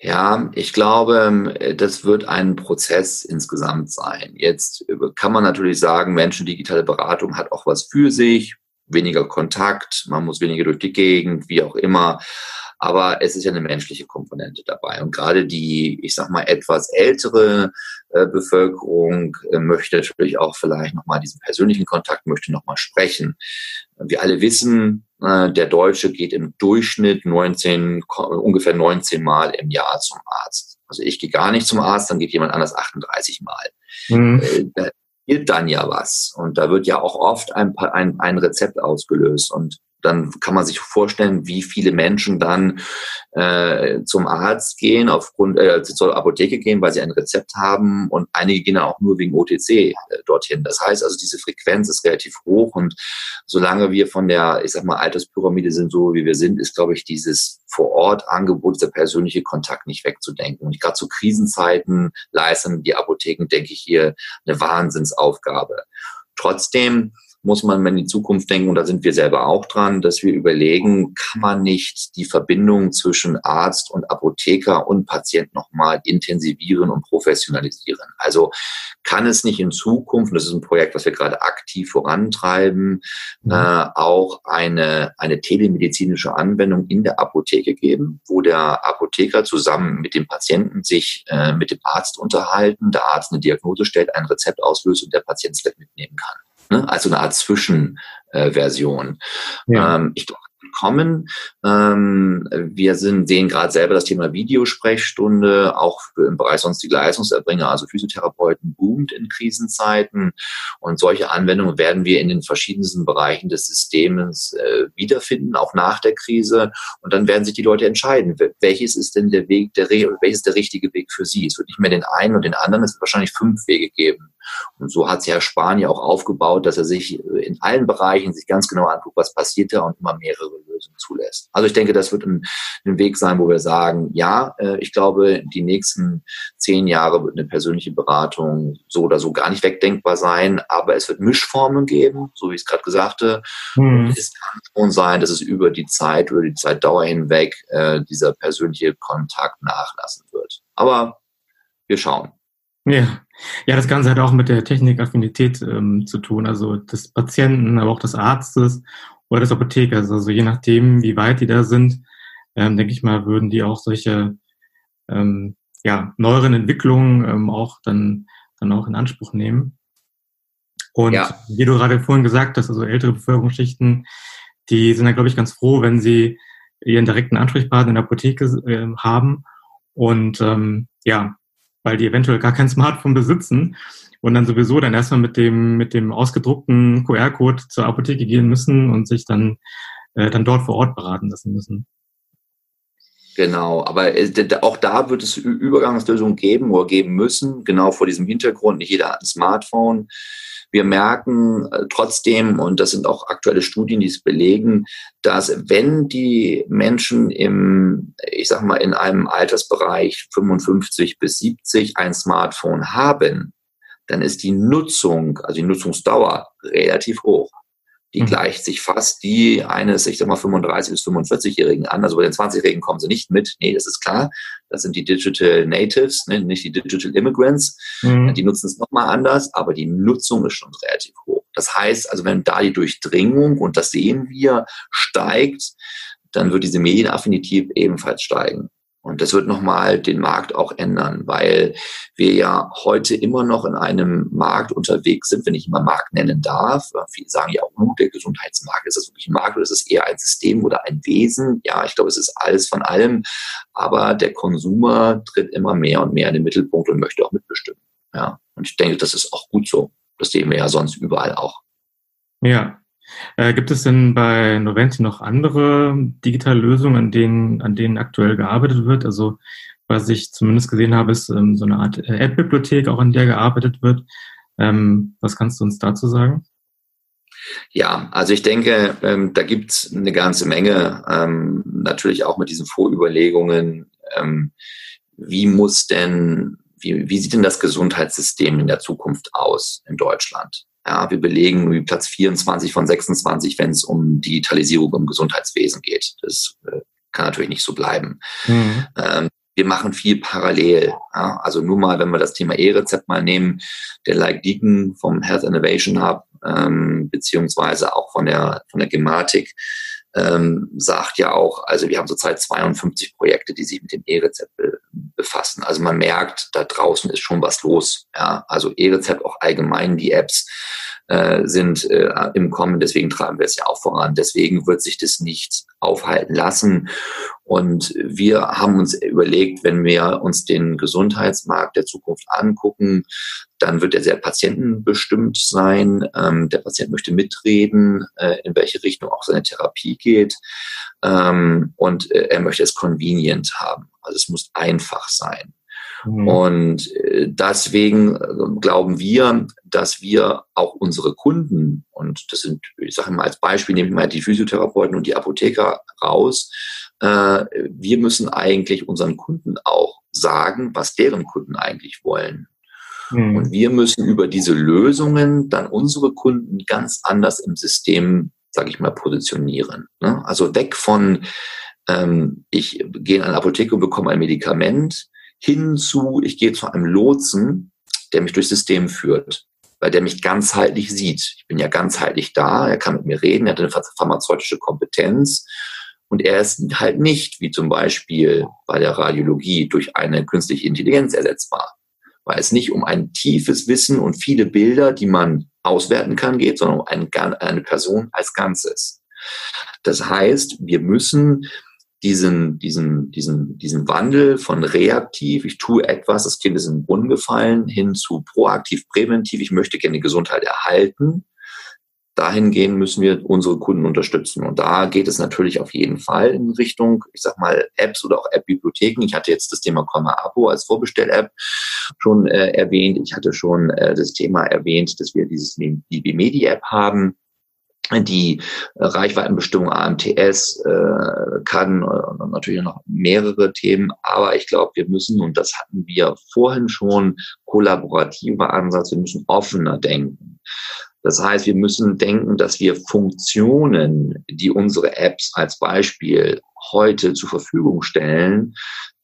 Ja, ich glaube, das wird ein Prozess insgesamt sein. Jetzt kann man natürlich sagen, Menschen, digitale Beratung hat auch was für sich, weniger Kontakt, man muss weniger durch die Gegend, wie auch immer. Aber es ist ja eine menschliche Komponente dabei. Und gerade die, ich sag mal, etwas ältere äh, Bevölkerung äh, möchte natürlich auch vielleicht nochmal diesen persönlichen Kontakt, möchte nochmal sprechen. Wir alle wissen, äh, der Deutsche geht im Durchschnitt 19, ungefähr 19 Mal im Jahr zum Arzt. Also ich gehe gar nicht zum Arzt, dann geht jemand anders 38 Mal. Mhm. Da passiert dann ja was. Und da wird ja auch oft ein, ein, ein Rezept ausgelöst. Und dann kann man sich vorstellen, wie viele Menschen dann äh, zum Arzt gehen, aufgrund äh, zur Apotheke gehen, weil sie ein Rezept haben und einige gehen dann auch nur wegen OTC äh, dorthin. Das heißt also, diese Frequenz ist relativ hoch und solange wir von der, ich sag mal, Alterspyramide sind, so wie wir sind, ist, glaube ich, dieses vor Ort Angebot, der persönliche Kontakt nicht wegzudenken. Und gerade zu Krisenzeiten leisten die Apotheken, denke ich, hier eine Wahnsinnsaufgabe. Trotzdem muss man in die Zukunft denken, und da sind wir selber auch dran, dass wir überlegen, kann man nicht die Verbindung zwischen Arzt und Apotheker und Patient nochmal intensivieren und professionalisieren. Also kann es nicht in Zukunft, das ist ein Projekt, was wir gerade aktiv vorantreiben, mhm. äh, auch eine, eine telemedizinische Anwendung in der Apotheke geben, wo der Apotheker zusammen mit dem Patienten sich äh, mit dem Arzt unterhalten, der Arzt eine Diagnose stellt, ein Rezept auslöst und der Patient es mitnehmen kann. Ne? Also eine Art Zwischenversion. Äh, ja. ähm, ich glaube, kommen. Ähm, wir sind, sehen gerade selber das Thema Videosprechstunde, auch im Bereich sonstige Leistungserbringer, also Physiotherapeuten, boomt in Krisenzeiten. Und solche Anwendungen werden wir in den verschiedensten Bereichen des Systems äh, wiederfinden, auch nach der Krise. Und dann werden sich die Leute entscheiden, welches ist denn der Weg, der, welches der richtige Weg für sie. Es wird nicht mehr den einen und den anderen, es wird wahrscheinlich fünf Wege geben. Und so hat sich Herr Spahn ja auch aufgebaut, dass er sich in allen Bereichen sich ganz genau anguckt, was passiert da und immer mehrere Lösungen zulässt. Also ich denke, das wird ein, ein Weg sein, wo wir sagen, ja, äh, ich glaube, die nächsten zehn Jahre wird eine persönliche Beratung so oder so gar nicht wegdenkbar sein, aber es wird Mischformen geben, so wie ich es gerade gesagt Hm. Es kann schon sein, dass es über die Zeit, über die Zeitdauer hinweg äh, dieser persönliche Kontakt nachlassen wird. Aber wir schauen. Ja. ja, das Ganze hat auch mit der Technikaffinität ähm, zu tun, also des Patienten, aber auch des Arztes oder des Apothekers. Also je nachdem, wie weit die da sind, ähm, denke ich mal, würden die auch solche ähm, ja, neueren Entwicklungen ähm, auch dann, dann auch in Anspruch nehmen. Und ja. wie du gerade vorhin gesagt hast, also ältere Bevölkerungsschichten, die sind dann, glaube ich, ganz froh, wenn sie ihren direkten Ansprechpartner in der Apotheke äh, haben. Und ähm, ja, weil die eventuell gar kein Smartphone besitzen und dann sowieso dann erstmal mit dem, mit dem ausgedruckten QR-Code zur Apotheke gehen müssen und sich dann, äh, dann dort vor Ort beraten lassen müssen. Genau, aber äh, auch da wird es Übergangslösungen geben oder geben müssen, genau vor diesem Hintergrund. Nicht jeder hat ein Smartphone. Wir merken äh, trotzdem, und das sind auch aktuelle Studien, die es belegen, dass wenn die Menschen im, ich sag mal, in einem Altersbereich 55 bis 70 ein Smartphone haben, dann ist die Nutzung, also die Nutzungsdauer relativ hoch die mhm. gleicht sich fast die eines, ich sag mal, 35 bis 45-Jährigen an. Also bei den 20-Jährigen kommen sie nicht mit. Nee, das ist klar. Das sind die Digital Natives, ne? nicht die Digital Immigrants. Mhm. Die nutzen es nochmal anders, aber die Nutzung ist schon relativ hoch. Das heißt, also wenn da die Durchdringung, und das sehen wir, steigt, dann wird diese Medienaffinität ebenfalls steigen. Und das wird nochmal den Markt auch ändern, weil wir ja heute immer noch in einem Markt unterwegs sind, wenn ich immer Markt nennen darf. Viele sagen ja auch, oh, der Gesundheitsmarkt, ist das wirklich ein Markt oder ist es eher ein System oder ein Wesen? Ja, ich glaube, es ist alles von allem. Aber der Konsumer tritt immer mehr und mehr in den Mittelpunkt und möchte auch mitbestimmen. Ja, und ich denke, das ist auch gut so. Das sehen wir ja sonst überall auch. Ja, äh, gibt es denn bei Noventi noch andere digitale Lösungen, an denen, an denen aktuell gearbeitet wird? Also was ich zumindest gesehen habe, ist ähm, so eine Art äh, App-Bibliothek, auch an der gearbeitet wird. Ähm, was kannst du uns dazu sagen? Ja, also ich denke, ähm, da gibt's eine ganze Menge, ähm, natürlich auch mit diesen Vorüberlegungen, ähm, wie muss denn, wie, wie sieht denn das Gesundheitssystem in der Zukunft aus in Deutschland? Ja, wir belegen Platz 24 von 26, wenn es um Digitalisierung im Gesundheitswesen geht. Das äh, kann natürlich nicht so bleiben. Mhm. Ähm, wir machen viel parallel. Ja, also nur mal, wenn wir das Thema E-Rezept mal nehmen, der Like Deacon vom Health Innovation Hub, ähm, beziehungsweise auch von der, von der Gematik, ähm, sagt ja auch, also wir haben zurzeit 52 Projekte, die sich mit dem E-Rezept be befassen. Also man merkt, da draußen ist schon was los. Ja? Also E-Rezept auch allgemein die Apps äh, sind äh, im Kommen, deswegen treiben wir es ja auch voran. Deswegen wird sich das nicht aufhalten lassen. Und wir haben uns überlegt, wenn wir uns den Gesundheitsmarkt der Zukunft angucken, dann wird er sehr patientenbestimmt sein. Ähm, der Patient möchte mitreden, äh, in welche Richtung auch seine Therapie geht. Ähm, und äh, er möchte es convenient haben. Also es muss einfach sein. Mhm. Und äh, deswegen äh, glauben wir, dass wir auch unsere Kunden, und das sind, ich sage mal als Beispiel, nehme ich mal die Physiotherapeuten und die Apotheker raus, äh, wir müssen eigentlich unseren Kunden auch sagen, was deren Kunden eigentlich wollen. Mhm. Und wir müssen über diese Lösungen dann unsere Kunden ganz anders im System, sage ich mal, positionieren. Ne? Also weg von, ähm, ich gehe in eine Apotheke und bekomme ein Medikament, hin zu, ich gehe zu einem Lotsen, der mich durchs System führt, weil der mich ganzheitlich sieht. Ich bin ja ganzheitlich da, er kann mit mir reden, er hat eine pharmazeutische Kompetenz und er ist halt nicht, wie zum Beispiel bei der Radiologie, durch eine künstliche Intelligenz ersetzbar. Weil es nicht um ein tiefes Wissen und viele Bilder, die man auswerten kann, geht, sondern um eine Person als Ganzes. Das heißt, wir müssen diesen, diesen, diesen, diesen Wandel von reaktiv, ich tue etwas, das Kind ist in den Brunnen gefallen, hin zu proaktiv, präventiv, ich möchte gerne die Gesundheit erhalten. Dahingehend müssen wir unsere Kunden unterstützen. Und da geht es natürlich auf jeden Fall in Richtung, ich sag mal, Apps oder auch App-Bibliotheken. Ich hatte jetzt das Thema Komma Abo als Vorbestell-App schon äh, erwähnt. Ich hatte schon äh, das Thema erwähnt, dass wir dieses DB Medi-App haben die äh, Reichweitenbestimmung AMTS äh, kann äh, natürlich noch mehrere Themen, aber ich glaube, wir müssen, und das hatten wir vorhin schon, kollaborativer Ansatz, wir müssen offener denken. Das heißt, wir müssen denken, dass wir Funktionen, die unsere Apps als Beispiel heute zur Verfügung stellen,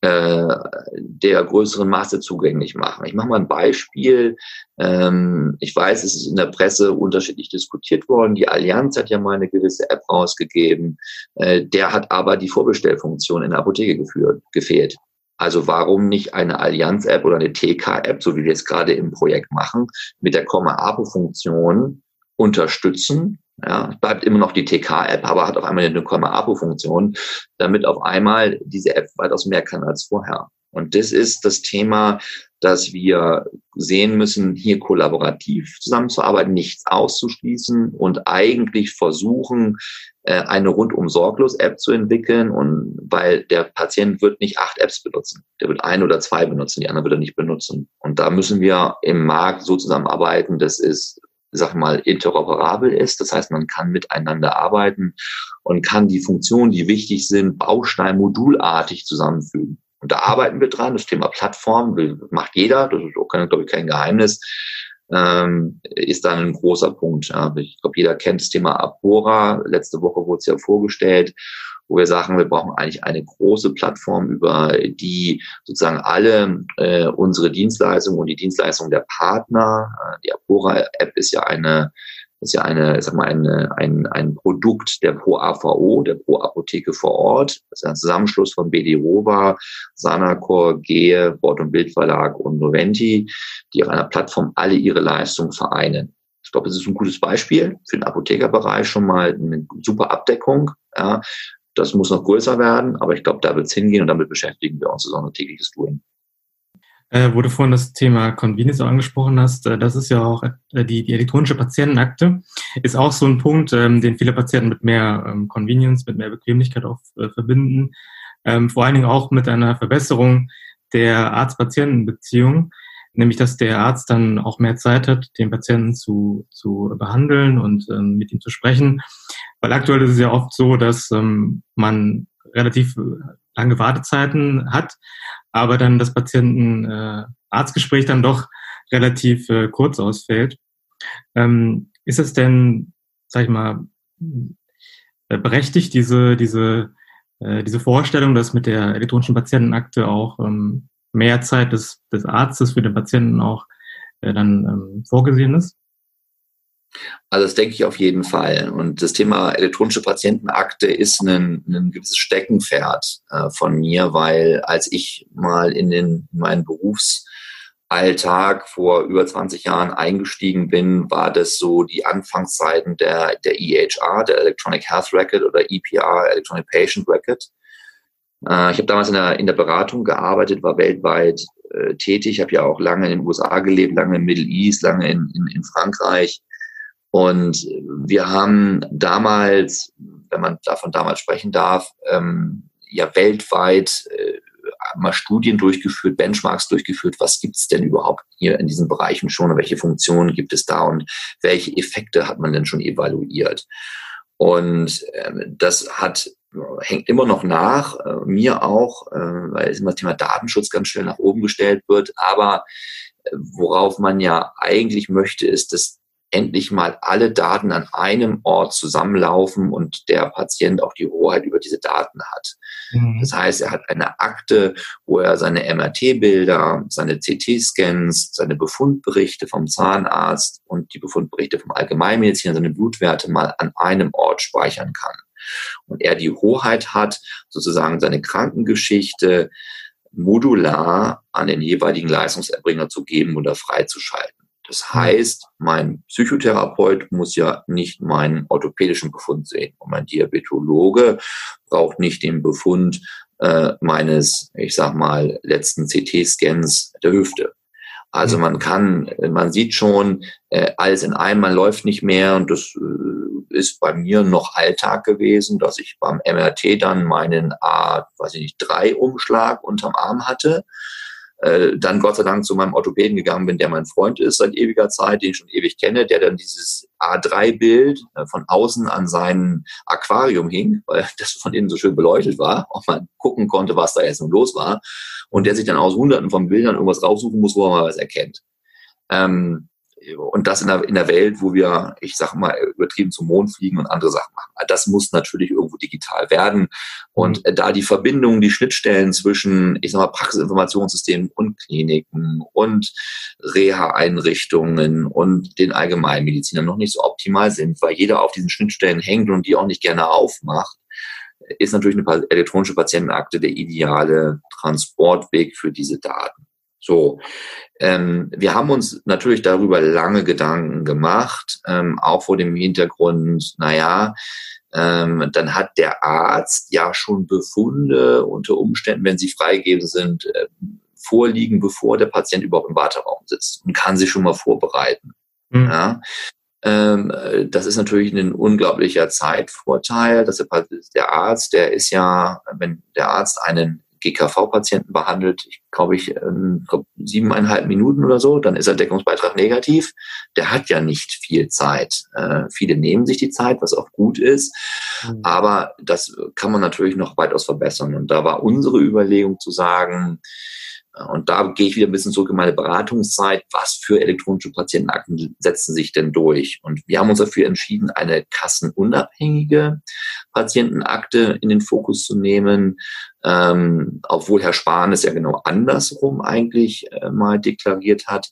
äh, der größeren Masse zugänglich machen. Ich mache mal ein Beispiel. Ähm, ich weiß, es ist in der Presse unterschiedlich diskutiert worden. Die Allianz hat ja mal eine gewisse App rausgegeben. Äh, der hat aber die Vorbestellfunktion in der Apotheke geführt, gefehlt. Also warum nicht eine Allianz-App oder eine TK-App, so wie wir es gerade im Projekt machen, mit der Komma-Apo-Funktion unterstützen ja, bleibt immer noch die TK-App, aber hat auf einmal eine Komma-Apo-Funktion, damit auf einmal diese App weitaus mehr kann als vorher. Und das ist das Thema, dass wir sehen müssen, hier kollaborativ zusammenzuarbeiten, nichts auszuschließen und eigentlich versuchen, äh, eine rundum sorglos App zu entwickeln. Und weil der Patient wird nicht acht Apps benutzen, der wird ein oder zwei benutzen, die anderen wird er nicht benutzen. Und da müssen wir im Markt so zusammenarbeiten, das ist sag mal, interoperabel ist. Das heißt, man kann miteinander arbeiten und kann die Funktionen, die wichtig sind, Baustein-modulartig zusammenfügen. Und da arbeiten wir dran. Das Thema Plattform macht jeder. Das ist auch, glaube ich, kein Geheimnis. Ähm, ist dann ein großer Punkt. Ich glaube, jeder kennt das Thema Apora. Letzte Woche wurde es ja vorgestellt wo wir sagen, wir brauchen eigentlich eine große Plattform, über die sozusagen alle äh, unsere Dienstleistungen und die Dienstleistungen der Partner, äh, die Apora-App ist ja eine ist ja eine, sag mal, eine, ein, ein Produkt der Pro AVO, der Pro Apotheke vor Ort. Das ist ein Zusammenschluss von BD Rova, Sanacor, Gehe, Wort- und Bildverlag und Noventi, die auf einer Plattform alle ihre Leistungen vereinen. Ich glaube, es ist ein gutes Beispiel für den Apothekerbereich schon mal eine super Abdeckung. Ja, das muss noch größer werden, aber ich glaube, da wird es hingehen und damit beschäftigen wir uns. Das ist auch ein tägliches Doing. Äh, wo du vorhin das Thema Convenience auch angesprochen hast, äh, das ist ja auch äh, die, die elektronische Patientenakte, ist auch so ein Punkt, ähm, den viele Patienten mit mehr ähm, Convenience, mit mehr Bequemlichkeit auch äh, verbinden. Ähm, vor allen Dingen auch mit einer Verbesserung der Arzt-Patienten-Beziehung nämlich dass der Arzt dann auch mehr Zeit hat, den Patienten zu, zu behandeln und ähm, mit ihm zu sprechen. Weil aktuell ist es ja oft so, dass ähm, man relativ lange Wartezeiten hat, aber dann das Patienten-Arztgespräch äh, dann doch relativ äh, kurz ausfällt. Ähm, ist es denn, sag ich mal, äh, berechtigt, diese, diese, äh, diese Vorstellung, dass mit der elektronischen Patientenakte auch ähm, mehr Zeit des, des Arztes für den Patienten auch äh, dann ähm, vorgesehen ist? Also das denke ich auf jeden Fall. Und das Thema elektronische Patientenakte ist ein, ein gewisses Steckenpferd äh, von mir, weil als ich mal in, den, in meinen Berufsalltag vor über 20 Jahren eingestiegen bin, war das so die Anfangszeiten der, der EHR, der Electronic Health Record oder EPR, Electronic Patient Record. Äh, ich habe damals in der, in der Beratung gearbeitet, war weltweit äh, tätig, habe ja auch lange in den USA gelebt, lange im Middle East, lange in, in, in Frankreich. Und wir haben damals, wenn man davon damals sprechen darf, ähm, ja weltweit äh, mal Studien durchgeführt, Benchmarks durchgeführt, was gibt es denn überhaupt hier in diesen Bereichen schon und welche Funktionen gibt es da und welche Effekte hat man denn schon evaluiert. Und ähm, das hat hängt immer noch nach, äh, mir auch, äh, weil immer das Thema Datenschutz ganz schnell nach oben gestellt wird. Aber worauf man ja eigentlich möchte, ist, dass endlich mal alle Daten an einem Ort zusammenlaufen und der Patient auch die Hoheit über diese Daten hat. Mhm. Das heißt, er hat eine Akte, wo er seine MRT-Bilder, seine CT-Scans, seine Befundberichte vom Zahnarzt und die Befundberichte vom Allgemeinmediziner, seine Blutwerte mal an einem Ort speichern kann. Und er die Hoheit hat, sozusagen seine Krankengeschichte modular an den jeweiligen Leistungserbringer zu geben oder freizuschalten. Das heißt, mein Psychotherapeut muss ja nicht meinen orthopädischen Befund sehen. Und mein Diabetologe braucht nicht den Befund äh, meines, ich sag mal, letzten CT-Scans der Hüfte. Also man kann, man sieht schon, äh, alles in einem, man läuft nicht mehr und das äh, ist bei mir noch Alltag gewesen, dass ich beim MRT dann meinen A, weiß ich nicht, drei Umschlag unterm Arm hatte äh, dann Gott sei Dank zu meinem Orthopäden gegangen bin, der mein Freund ist seit ewiger Zeit, den ich schon ewig kenne, der dann dieses A3-Bild äh, von außen an sein Aquarium hing, weil das von innen so schön beleuchtet war, und man gucken konnte, was da jetzt nun los war, und der sich dann aus hunderten von Bildern irgendwas raussuchen muss, wo er mal was erkennt. Ähm, und das in der, in der Welt, wo wir, ich sage mal, übertrieben zum Mond fliegen und andere Sachen machen. Das muss natürlich irgendwo digital werden. Und mhm. da die Verbindungen, die Schnittstellen zwischen, ich sag mal, Praxisinformationssystemen und Kliniken und Reha-Einrichtungen und den Allgemeinmedizinern noch nicht so optimal sind, weil jeder auf diesen Schnittstellen hängt und die auch nicht gerne aufmacht, ist natürlich eine elektronische Patientenakte der ideale Transportweg für diese Daten. So, ähm, wir haben uns natürlich darüber lange Gedanken gemacht, ähm, auch vor dem Hintergrund, naja, ähm, dann hat der Arzt ja schon Befunde unter Umständen, wenn sie freigegeben sind, äh, vorliegen, bevor der Patient überhaupt im Warteraum sitzt und kann sich schon mal vorbereiten. Mhm. Ja? Ähm, das ist natürlich ein unglaublicher Zeitvorteil, dass der, der Arzt, der ist ja, wenn der Arzt einen GKV-Patienten behandelt, ich glaube ich, ähm, glaub, siebeneinhalb Minuten oder so, dann ist der Deckungsbeitrag negativ. Der hat ja nicht viel Zeit. Äh, viele nehmen sich die Zeit, was auch gut ist. Mhm. Aber das kann man natürlich noch weitaus verbessern. Und da war unsere Überlegung zu sagen, und da gehe ich wieder ein bisschen zurück in meine Beratungszeit. Was für elektronische Patientenakten setzen sich denn durch? Und wir haben uns dafür entschieden, eine kassenunabhängige Patientenakte in den Fokus zu nehmen, ähm, obwohl Herr Spahn es ja genau andersrum eigentlich äh, mal deklariert hat.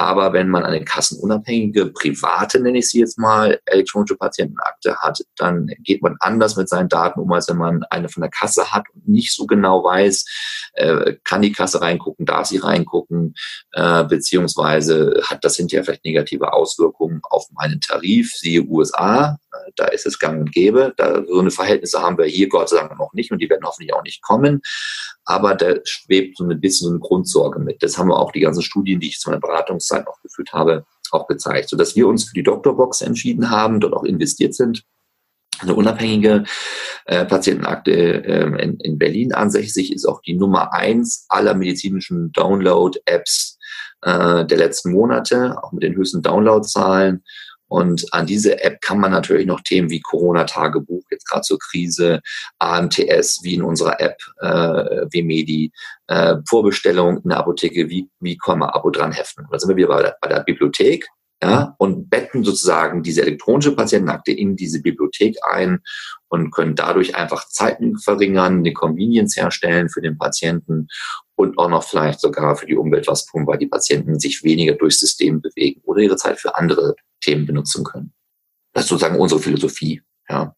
Aber wenn man eine kassenunabhängige, private, nenne ich sie jetzt mal, elektronische Patientenakte hat, dann geht man anders mit seinen Daten um, als wenn man eine von der Kasse hat und nicht so genau weiß, äh, kann die Kasse reingucken, darf sie reingucken, äh, beziehungsweise hat das hinterher vielleicht negative Auswirkungen auf meinen Tarif, siehe USA, da ist es gang und gäbe. Da, so eine Verhältnisse haben wir hier Gott sei Dank noch nicht und die werden hoffentlich auch nicht kommen. Aber da schwebt so ein bisschen so eine Grundsorge mit. Das haben wir auch die ganzen Studien, die ich zu meiner Beratungszeit noch geführt habe, auch gezeigt. Sodass wir uns für die Doktorbox entschieden haben, dort auch investiert sind eine unabhängige äh, Patientenakte äh, in, in Berlin ansässig ist auch die Nummer eins aller medizinischen Download-Apps äh, der letzten Monate, auch mit den höchsten Downloadzahlen. Und an diese App kann man natürlich noch Themen wie Corona-Tagebuch, jetzt gerade zur Krise, AMTS, wie in unserer App, äh, Vmedi, äh, Vorbestellung in der Apotheke, wie, wie kann man Abo dran heften. Da sind wir wieder bei der, bei der Bibliothek ja, und betten sozusagen diese elektronische Patientenakte in diese Bibliothek ein und können dadurch einfach Zeiten verringern, eine Convenience herstellen für den Patienten und auch noch vielleicht sogar für die Umwelt was tun, weil die Patienten sich weniger durchs System bewegen oder ihre Zeit für andere Themen benutzen können. Das ist sozusagen unsere Philosophie, ja.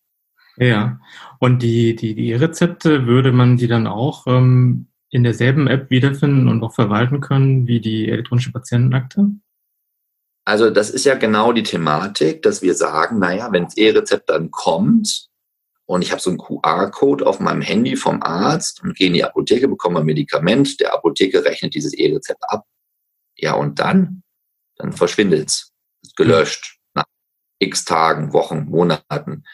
Ja, und die, die, die Rezepte würde man die dann auch ähm, in derselben App wiederfinden und auch verwalten können wie die elektronische Patientenakte? Also das ist ja genau die Thematik, dass wir sagen, naja, wenn das E-Rezept dann kommt und ich habe so einen QR-Code auf meinem Handy vom Arzt und gehe in die Apotheke, bekomme ein Medikament, der Apotheke rechnet dieses E-Rezept ab. Ja, und dann? Dann verschwindet es. Gelöscht. Nach x Tagen, Wochen, Monaten.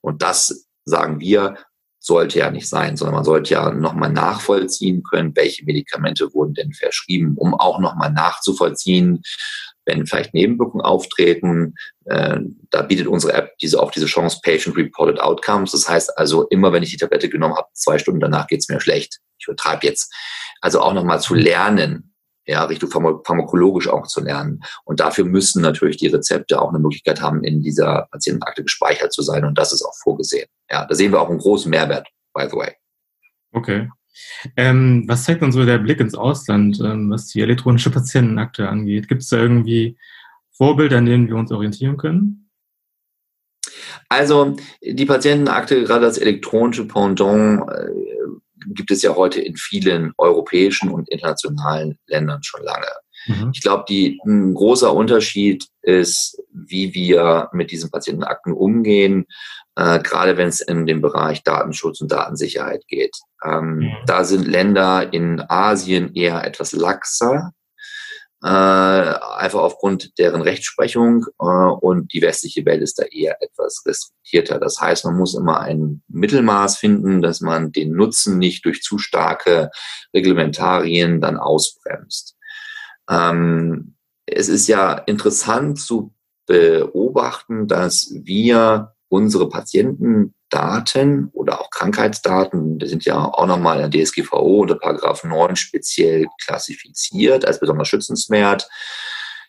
Und das, sagen wir, sollte ja nicht sein, sondern man sollte ja nochmal nachvollziehen können, welche Medikamente wurden denn verschrieben, um auch nochmal nachzuvollziehen, wenn vielleicht Nebenwirkungen auftreten, äh, da bietet unsere App diese auch diese Chance Patient Reported Outcomes. Das heißt also, immer wenn ich die Tablette genommen habe, zwei Stunden danach geht es mir schlecht. Ich übertreibe jetzt. Also auch nochmal zu lernen, ja, Richtung pharmakologisch auch zu lernen. Und dafür müssen natürlich die Rezepte auch eine Möglichkeit haben, in dieser Patientenakte gespeichert zu sein. Und das ist auch vorgesehen. Ja, da sehen wir auch einen großen Mehrwert, by the way. Okay. Ähm, was zeigt dann so der Blick ins Ausland, ähm, was die elektronische Patientenakte angeht? Gibt es da irgendwie Vorbilder, an denen wir uns orientieren können? Also die Patientenakte, gerade das elektronische Pendant, äh, gibt es ja heute in vielen europäischen und internationalen Ländern schon lange. Mhm. Ich glaube, ein großer Unterschied ist, wie wir mit diesen Patientenakten umgehen äh, gerade wenn es in den Bereich Datenschutz und Datensicherheit geht. Ähm, mhm. Da sind Länder in Asien eher etwas laxer, äh, einfach aufgrund deren Rechtsprechung äh, und die westliche Welt ist da eher etwas restriktierter. Das heißt, man muss immer ein Mittelmaß finden, dass man den Nutzen nicht durch zu starke Reglementarien dann ausbremst. Ähm, es ist ja interessant zu beobachten, dass wir unsere Patientendaten oder auch Krankheitsdaten, die sind ja auch nochmal in der DSGVO unter Paragraph 9 speziell klassifiziert als besonders schützenswert,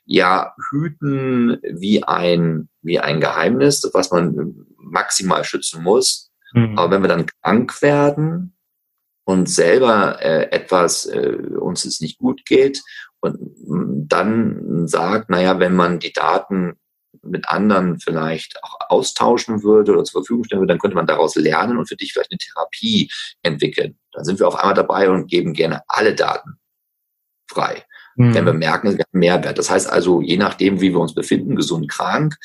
ja, hüten wie ein, wie ein Geheimnis, was man maximal schützen muss. Mhm. Aber wenn wir dann krank werden und selber äh, etwas äh, uns es nicht gut geht und dann sagt, naja, wenn man die Daten mit anderen vielleicht auch austauschen würde oder zur Verfügung stellen würde, dann könnte man daraus lernen und für dich vielleicht eine Therapie entwickeln. Dann sind wir auf einmal dabei und geben gerne alle Daten frei. Mhm. Wenn wir merken, wir haben Mehrwert. Das heißt also, je nachdem, wie wir uns befinden, gesund, krank,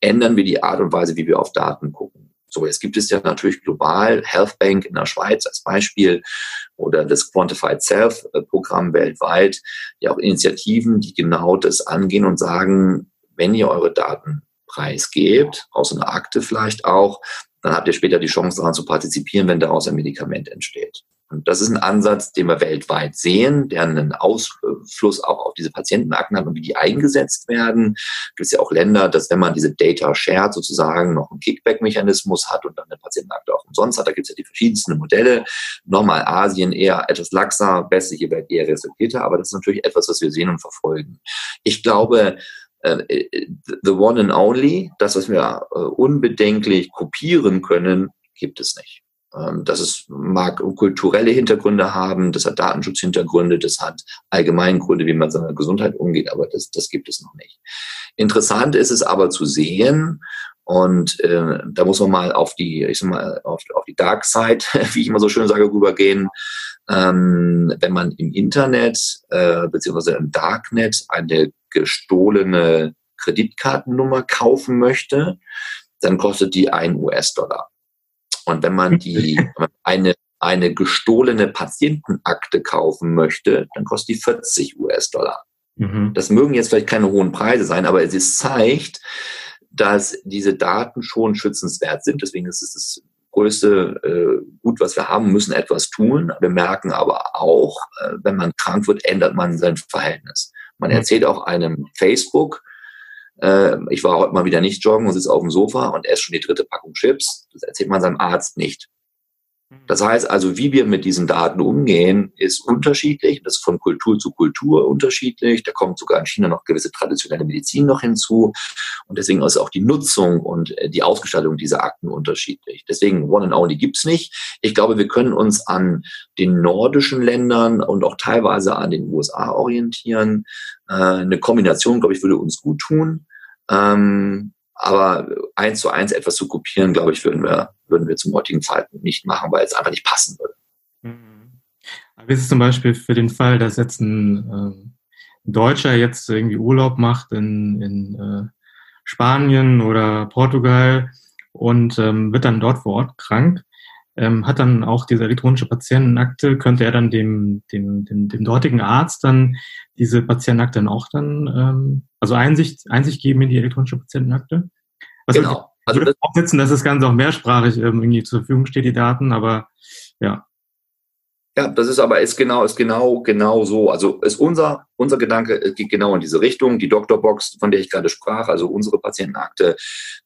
ändern wir die Art und Weise, wie wir auf Daten gucken. So, jetzt gibt es ja natürlich global Health Bank in der Schweiz als Beispiel oder das Quantified Self Programm weltweit, ja auch Initiativen, die genau das angehen und sagen, wenn ihr eure Daten preisgebt, aus einer Akte vielleicht auch, dann habt ihr später die Chance daran zu partizipieren, wenn daraus ein Medikament entsteht. Und das ist ein Ansatz, den wir weltweit sehen, der einen Ausfluss auch auf diese Patientenakten hat und wie die eingesetzt werden. Es gibt ja auch Länder, dass wenn man diese Data shared sozusagen noch einen Kickback-Mechanismus hat und dann eine Patientenakte auch umsonst hat. Da gibt es ja die verschiedensten Modelle. Nochmal Asien eher etwas laxer, westliche Welt eher restrikierter, aber das ist natürlich etwas, was wir sehen und verfolgen. Ich glaube, the one and only, das, was wir äh, unbedenklich kopieren können, gibt es nicht. Ähm, das ist, mag kulturelle Hintergründe haben, das hat Datenschutzhintergründe, das hat allgemein Gründe, wie man seiner Gesundheit umgeht, aber das, das gibt es noch nicht. Interessant ist es aber zu sehen, und äh, da muss man mal auf die, ich sag mal, auf, auf die Dark Side, wie ich immer so schön sage, rübergehen. Ähm, wenn man im Internet äh, beziehungsweise im Darknet eine gestohlene Kreditkartennummer kaufen möchte, dann kostet die ein US-Dollar. Und wenn man die eine eine gestohlene Patientenakte kaufen möchte, dann kostet die 40 US-Dollar. Mhm. Das mögen jetzt vielleicht keine hohen Preise sein, aber es zeigt, dass diese Daten schon schützenswert sind. Deswegen ist es größte äh, Gut, was wir haben, müssen etwas tun. Wir merken aber auch, äh, wenn man krank wird, ändert man sein Verhältnis. Man erzählt auch einem Facebook, äh, ich war heute mal wieder nicht joggen und sitze auf dem Sofa und esse schon die dritte Packung Chips. Das erzählt man seinem Arzt nicht. Das heißt also, wie wir mit diesen Daten umgehen, ist unterschiedlich. Das ist von Kultur zu Kultur unterschiedlich. Da kommt sogar in China noch gewisse traditionelle Medizin noch hinzu. Und deswegen ist auch die Nutzung und äh, die Ausgestaltung dieser Akten unterschiedlich. Deswegen One and Only gibt's nicht. Ich glaube, wir können uns an den nordischen Ländern und auch teilweise an den USA orientieren. Äh, eine Kombination, glaube ich, würde uns gut tun. Ähm, aber eins zu eins etwas zu kopieren, glaube ich, würden wir, würden wir zum heutigen Zeitpunkt nicht machen, weil es einfach nicht passen würde. Mhm. Wie ist es zum Beispiel für den Fall, dass jetzt ein, äh, Deutscher jetzt irgendwie Urlaub macht in, in äh, Spanien oder Portugal und ähm, wird dann dort vor Ort krank? Ähm, hat dann auch diese elektronische Patientenakte, könnte er dann dem, dem, dem, dem dortigen Arzt dann diese Patientenakte dann auch dann, ähm, also Einsicht, Einsicht geben in die elektronische Patientenakte? Was genau. Also das aufsetzen, dass das Ganze auch mehrsprachig ähm, irgendwie zur Verfügung steht, die Daten, aber ja. Ja, das ist aber ist genau ist genau genau so. Also ist unser unser Gedanke geht genau in diese Richtung. Die Doktorbox, von der ich gerade sprach, also unsere Patientenakte,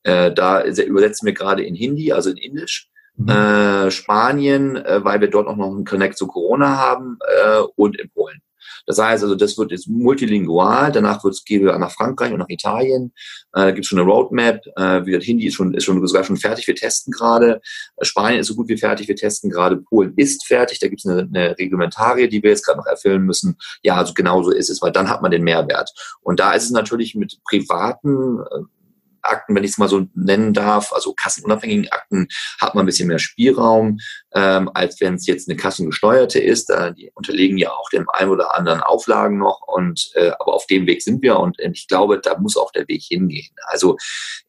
äh, da übersetzen wir gerade in Hindi, also in Indisch. Mhm. Äh, Spanien, äh, weil wir dort auch noch einen Connect zu Corona haben äh, und in Polen. Das heißt also, das wird jetzt multilingual, danach wird es gehen nach Frankreich und nach Italien. Äh, da gibt es schon eine Roadmap. Äh, wie Hindi ist schon, ist schon sogar schon fertig, wir testen gerade. Äh, Spanien ist so gut wie fertig, wir testen gerade. Polen ist fertig, da gibt es eine, eine Reglementarie, die wir jetzt gerade noch erfüllen müssen. Ja, also genau so ist es, weil dann hat man den Mehrwert. Und da ist es natürlich mit privaten äh, Akten, wenn ich es mal so nennen darf, also kassenunabhängigen Akten, hat man ein bisschen mehr Spielraum, ähm, als wenn es jetzt eine kassengesteuerte ist. Äh, die unterlegen ja auch dem einen oder anderen Auflagen noch. Und äh, aber auf dem Weg sind wir und äh, ich glaube, da muss auch der Weg hingehen. Also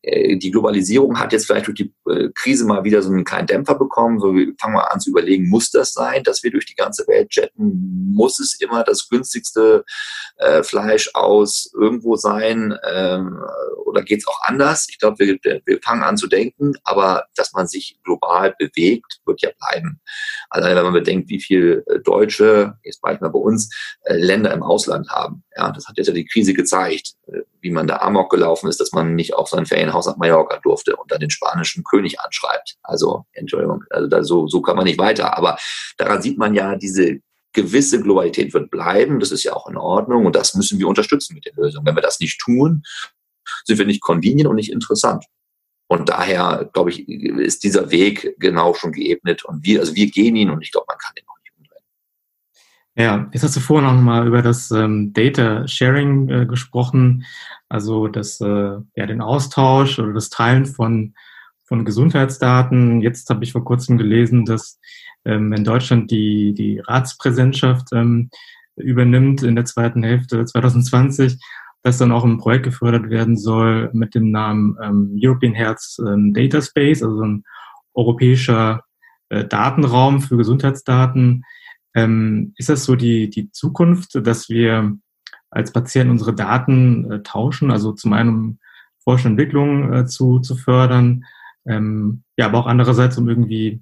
äh, die Globalisierung hat jetzt vielleicht durch die äh, Krise mal wieder so einen kleinen Dämpfer bekommen. So wir fangen mal an zu überlegen, muss das sein, dass wir durch die ganze Welt jetten? Muss es immer das günstigste äh, Fleisch aus irgendwo sein? Ähm, oder geht es auch anders? Ich glaube, wir, wir fangen an zu denken, aber dass man sich global bewegt, wird ja bleiben. Allein wenn man bedenkt, wie viel äh, Deutsche, jetzt bald mal bei uns, äh, Länder im Ausland haben. Ja, das hat jetzt ja die Krise gezeigt, äh, wie man da Amok gelaufen ist, dass man nicht auf sein Ferienhaus nach Mallorca durfte und dann den spanischen König anschreibt. Also, Entschuldigung, also da, so, so kann man nicht weiter. Aber daran sieht man ja, diese gewisse Globalität wird bleiben. Das ist ja auch in Ordnung und das müssen wir unterstützen mit den Lösungen. Wenn wir das nicht tun, sind wir nicht convenient und nicht interessant. Und daher, glaube ich, ist dieser Weg genau schon geebnet und wir, also wir gehen ihn und ich glaube, man kann den noch nicht umdrehen. Ja, jetzt hast du vorhin auch nochmal über das ähm, Data Sharing äh, gesprochen, also das, äh, ja, den Austausch oder das Teilen von, von Gesundheitsdaten. Jetzt habe ich vor kurzem gelesen, dass ähm, in Deutschland die, die Ratspräsidentschaft ähm, übernimmt in der zweiten Hälfte 2020 das dann auch ein Projekt gefördert werden soll mit dem Namen ähm, European Health ähm, Data Space, also ein europäischer äh, Datenraum für Gesundheitsdaten. Ähm, ist das so die, die Zukunft, dass wir als Patienten unsere Daten äh, tauschen, also zum einen um Forschung äh, zu, zu fördern, ähm, ja, aber auch andererseits, um irgendwie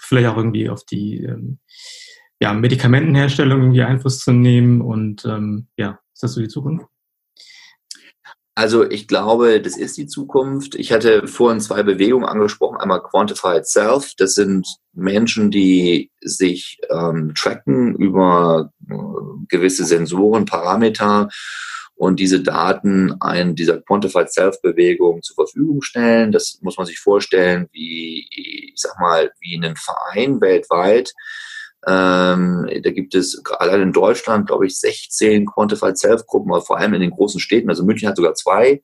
vielleicht auch irgendwie auf die ähm, ja, Medikamentenherstellung irgendwie Einfluss zu nehmen und ähm, ja, ist das so die Zukunft? Also ich glaube, das ist die Zukunft. Ich hatte vorhin zwei Bewegungen angesprochen. Einmal Quantified Self. Das sind Menschen, die sich ähm, tracken über äh, gewisse Sensoren, Parameter und diese Daten ein dieser Quantified Self-Bewegung zur Verfügung stellen. Das muss man sich vorstellen, wie, ich sag mal, wie einen Verein weltweit, ähm, da gibt es allein in Deutschland, glaube ich, 16 Quantified Self-Gruppen, vor allem in den großen Städten. Also München hat sogar zwei,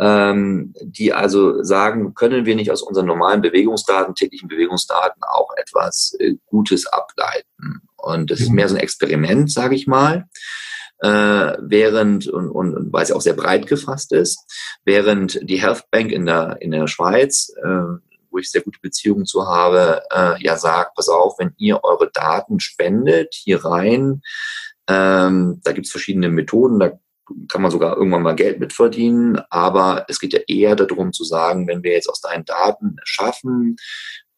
ähm, die also sagen, können wir nicht aus unseren normalen Bewegungsdaten, täglichen Bewegungsdaten auch etwas äh, Gutes ableiten. Und das ist mhm. mehr so ein Experiment, sage ich mal. Äh, während, und, und, und weil es ja auch sehr breit gefasst ist, während die Health Bank in der, in der Schweiz äh, wo ich sehr gute Beziehungen zu habe, äh, ja sagt, pass auf, wenn ihr eure Daten spendet hier rein, ähm, da gibt's verschiedene Methoden, da kann man sogar irgendwann mal Geld mitverdienen, aber es geht ja eher darum zu sagen, wenn wir jetzt aus deinen Daten schaffen,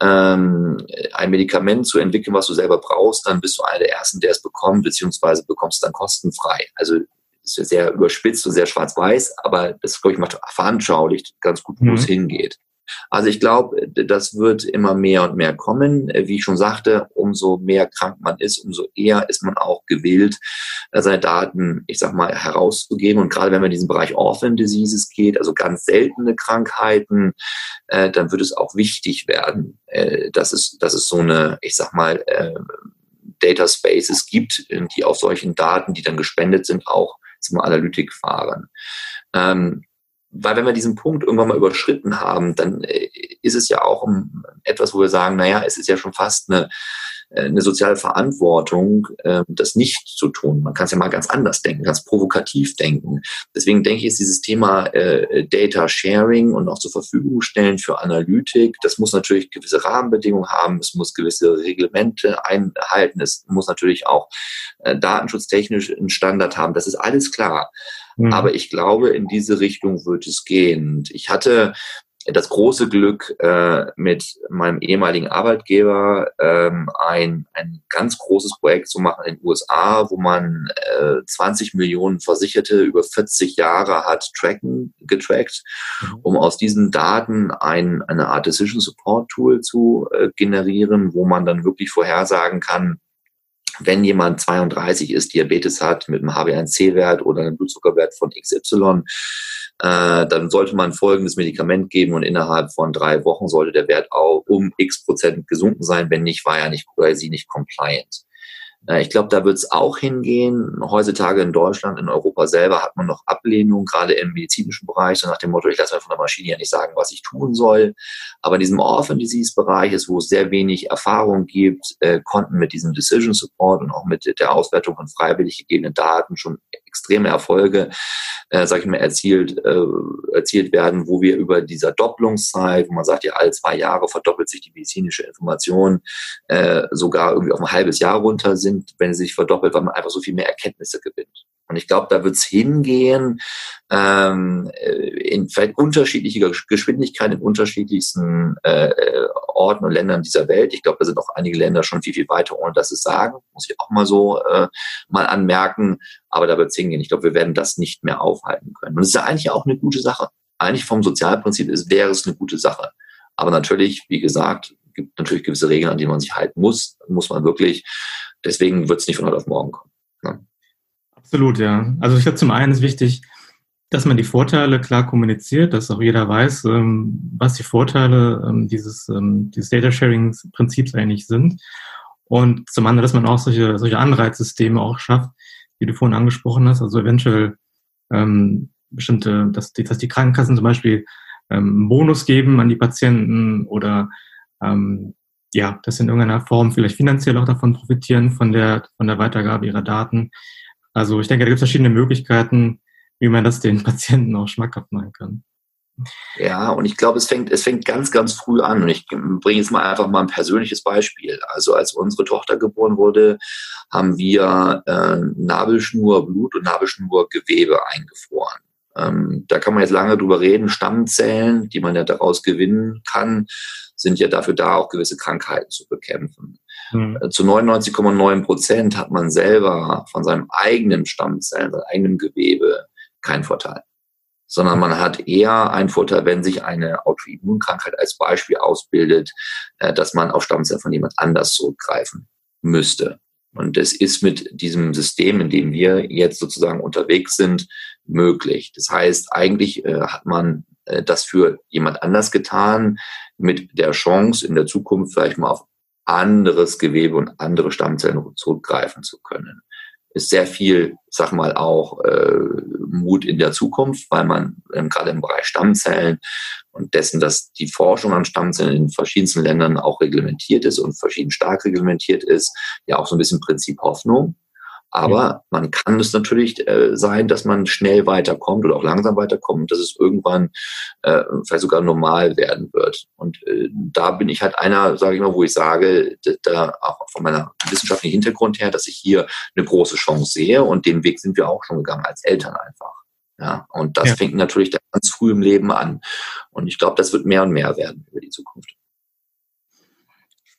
ähm, ein Medikament zu entwickeln, was du selber brauchst, dann bist du einer der Ersten, der es bekommt, beziehungsweise bekommst du dann kostenfrei. Also ist ja sehr überspitzt und sehr schwarz-weiß, aber das, glaube ich, macht veranschaulicht ganz gut, wo mhm. es hingeht. Also ich glaube, das wird immer mehr und mehr kommen. Wie ich schon sagte, umso mehr krank man ist, umso eher ist man auch gewillt, seine Daten, ich sag mal, herauszugeben. Und gerade wenn man in diesen Bereich Orphan Diseases geht, also ganz seltene Krankheiten, äh, dann wird es auch wichtig werden, äh, dass es, dass es so eine, ich sag mal, äh, Data Spaces gibt, die auf solchen Daten, die dann gespendet sind, auch zum Analytik fahren. Ähm, weil wenn wir diesen Punkt irgendwann mal überschritten haben, dann äh, ist es ja auch etwas, wo wir sagen, naja, es ist ja schon fast eine, eine soziale Verantwortung, ähm, das nicht zu tun. Man kann es ja mal ganz anders denken, ganz provokativ denken. Deswegen denke ich, ist dieses Thema äh, Data Sharing und auch zur Verfügung stellen für Analytik, das muss natürlich gewisse Rahmenbedingungen haben, es muss gewisse Reglemente einhalten, es muss natürlich auch datenschutztechnisch einen Standard haben, das ist alles klar. Mhm. Aber ich glaube, in diese Richtung wird es gehen. Ich hatte das große Glück, äh, mit meinem ehemaligen Arbeitgeber ähm, ein, ein ganz großes Projekt zu machen in den USA, wo man äh, 20 Millionen Versicherte über 40 Jahre hat tracken, getrackt, mhm. um aus diesen Daten ein, eine Art Decision Support Tool zu äh, generieren, wo man dann wirklich vorhersagen kann, wenn jemand 32 ist, Diabetes hat mit einem HbA1c-Wert oder einem Blutzuckerwert von XY, äh, dann sollte man folgendes Medikament geben und innerhalb von drei Wochen sollte der Wert auch um x Prozent gesunken sein. Wenn nicht, war er nicht oder sie nicht compliant. Äh, ich glaube, da wird es auch hingehen. Heutzutage in Deutschland, in Europa selber hat man noch Ablehnung, gerade im medizinischen Bereich, so nach dem Motto, ich lasse mir von der Maschine ja nicht sagen, was ich tun soll. Aber in diesem Orphan Disease Bereich ist, wo es sehr wenig Erfahrung gibt, äh, konnten mit diesem Decision Support und auch mit der Auswertung von freiwillig gegebenen Daten schon extreme Erfolge, äh, sage ich mal, erzielt, äh, erzielt werden, wo wir über dieser Doppelungszeit, wo man sagt, ja, alle zwei Jahre verdoppelt sich die medizinische Information, äh, sogar irgendwie auf ein halbes Jahr runter sind, wenn sie sich verdoppelt, weil man einfach so viel mehr Erkenntnisse gewinnt. Und ich glaube, da wird es hingehen, ähm, in vielleicht unterschiedlicher Geschwindigkeit in unterschiedlichsten äh, Orten und Ländern dieser Welt. Ich glaube, da sind auch einige Länder schon viel, viel weiter, ohne dass es sagen. Muss ich auch mal so äh, mal anmerken. Aber da wird es hingehen. Ich glaube, wir werden das nicht mehr aufhalten können. Und es ist ja eigentlich auch eine gute Sache. Eigentlich vom Sozialprinzip ist, wäre es eine gute Sache. Aber natürlich, wie gesagt, gibt natürlich gewisse Regeln, an die man sich halten muss. Muss man wirklich. Deswegen wird es nicht von heute auf morgen kommen. Ne? Absolut, ja. Also ich glaube, zum einen ist wichtig, dass man die Vorteile klar kommuniziert, dass auch jeder weiß, ähm, was die Vorteile ähm, dieses, ähm, dieses Data Sharing Prinzips eigentlich sind. Und zum anderen, dass man auch solche, solche Anreizsysteme auch schafft, die du vorhin angesprochen hast, also eventuell ähm, bestimmte, dass die, dass die Krankenkassen zum Beispiel ähm, einen Bonus geben an die Patienten oder ähm, ja, dass in irgendeiner Form vielleicht finanziell auch davon profitieren, von der, von der Weitergabe ihrer Daten. Also ich denke, da gibt es verschiedene Möglichkeiten, wie man das den Patienten auch schmackhaft machen kann. Ja, und ich glaube, es fängt, es fängt ganz, ganz früh an. Und ich bringe jetzt mal einfach mal ein persönliches Beispiel. Also als unsere Tochter geboren wurde, haben wir äh, Nabelschnurblut und Nabelschnurgewebe eingefroren. Ähm, da kann man jetzt lange drüber reden. Stammzellen, die man ja daraus gewinnen kann, sind ja dafür da, auch gewisse Krankheiten zu bekämpfen. Mhm. Zu 99,9 Prozent hat man selber von seinem eigenen Stammzellen, seinem eigenen Gewebe keinen Vorteil, sondern man hat eher einen Vorteil, wenn sich eine Autoimmunkrankheit als Beispiel ausbildet, äh, dass man auf Stammzellen von jemand anders zurückgreifen müsste. Und es ist mit diesem System, in dem wir jetzt sozusagen unterwegs sind, möglich. Das heißt, eigentlich äh, hat man äh, das für jemand anders getan, mit der Chance, in der Zukunft vielleicht mal auf anderes Gewebe und andere Stammzellen zurückgreifen zu können ist sehr viel, sag mal, auch äh, Mut in der Zukunft, weil man ähm, gerade im Bereich Stammzellen und dessen, dass die Forschung an Stammzellen in verschiedensten Ländern auch reglementiert ist und verschieden stark reglementiert ist, ja auch so ein bisschen Prinzip Hoffnung. Aber man kann es natürlich äh, sein, dass man schnell weiterkommt oder auch langsam weiterkommt und dass es irgendwann äh, vielleicht sogar normal werden wird. Und äh, da bin ich halt einer, sage ich mal, wo ich sage, da auch von meiner wissenschaftlichen Hintergrund her, dass ich hier eine große Chance sehe und den Weg sind wir auch schon gegangen als Eltern einfach. Ja, und das ja. fängt natürlich ganz früh im Leben an. Und ich glaube, das wird mehr und mehr werden über die Zukunft.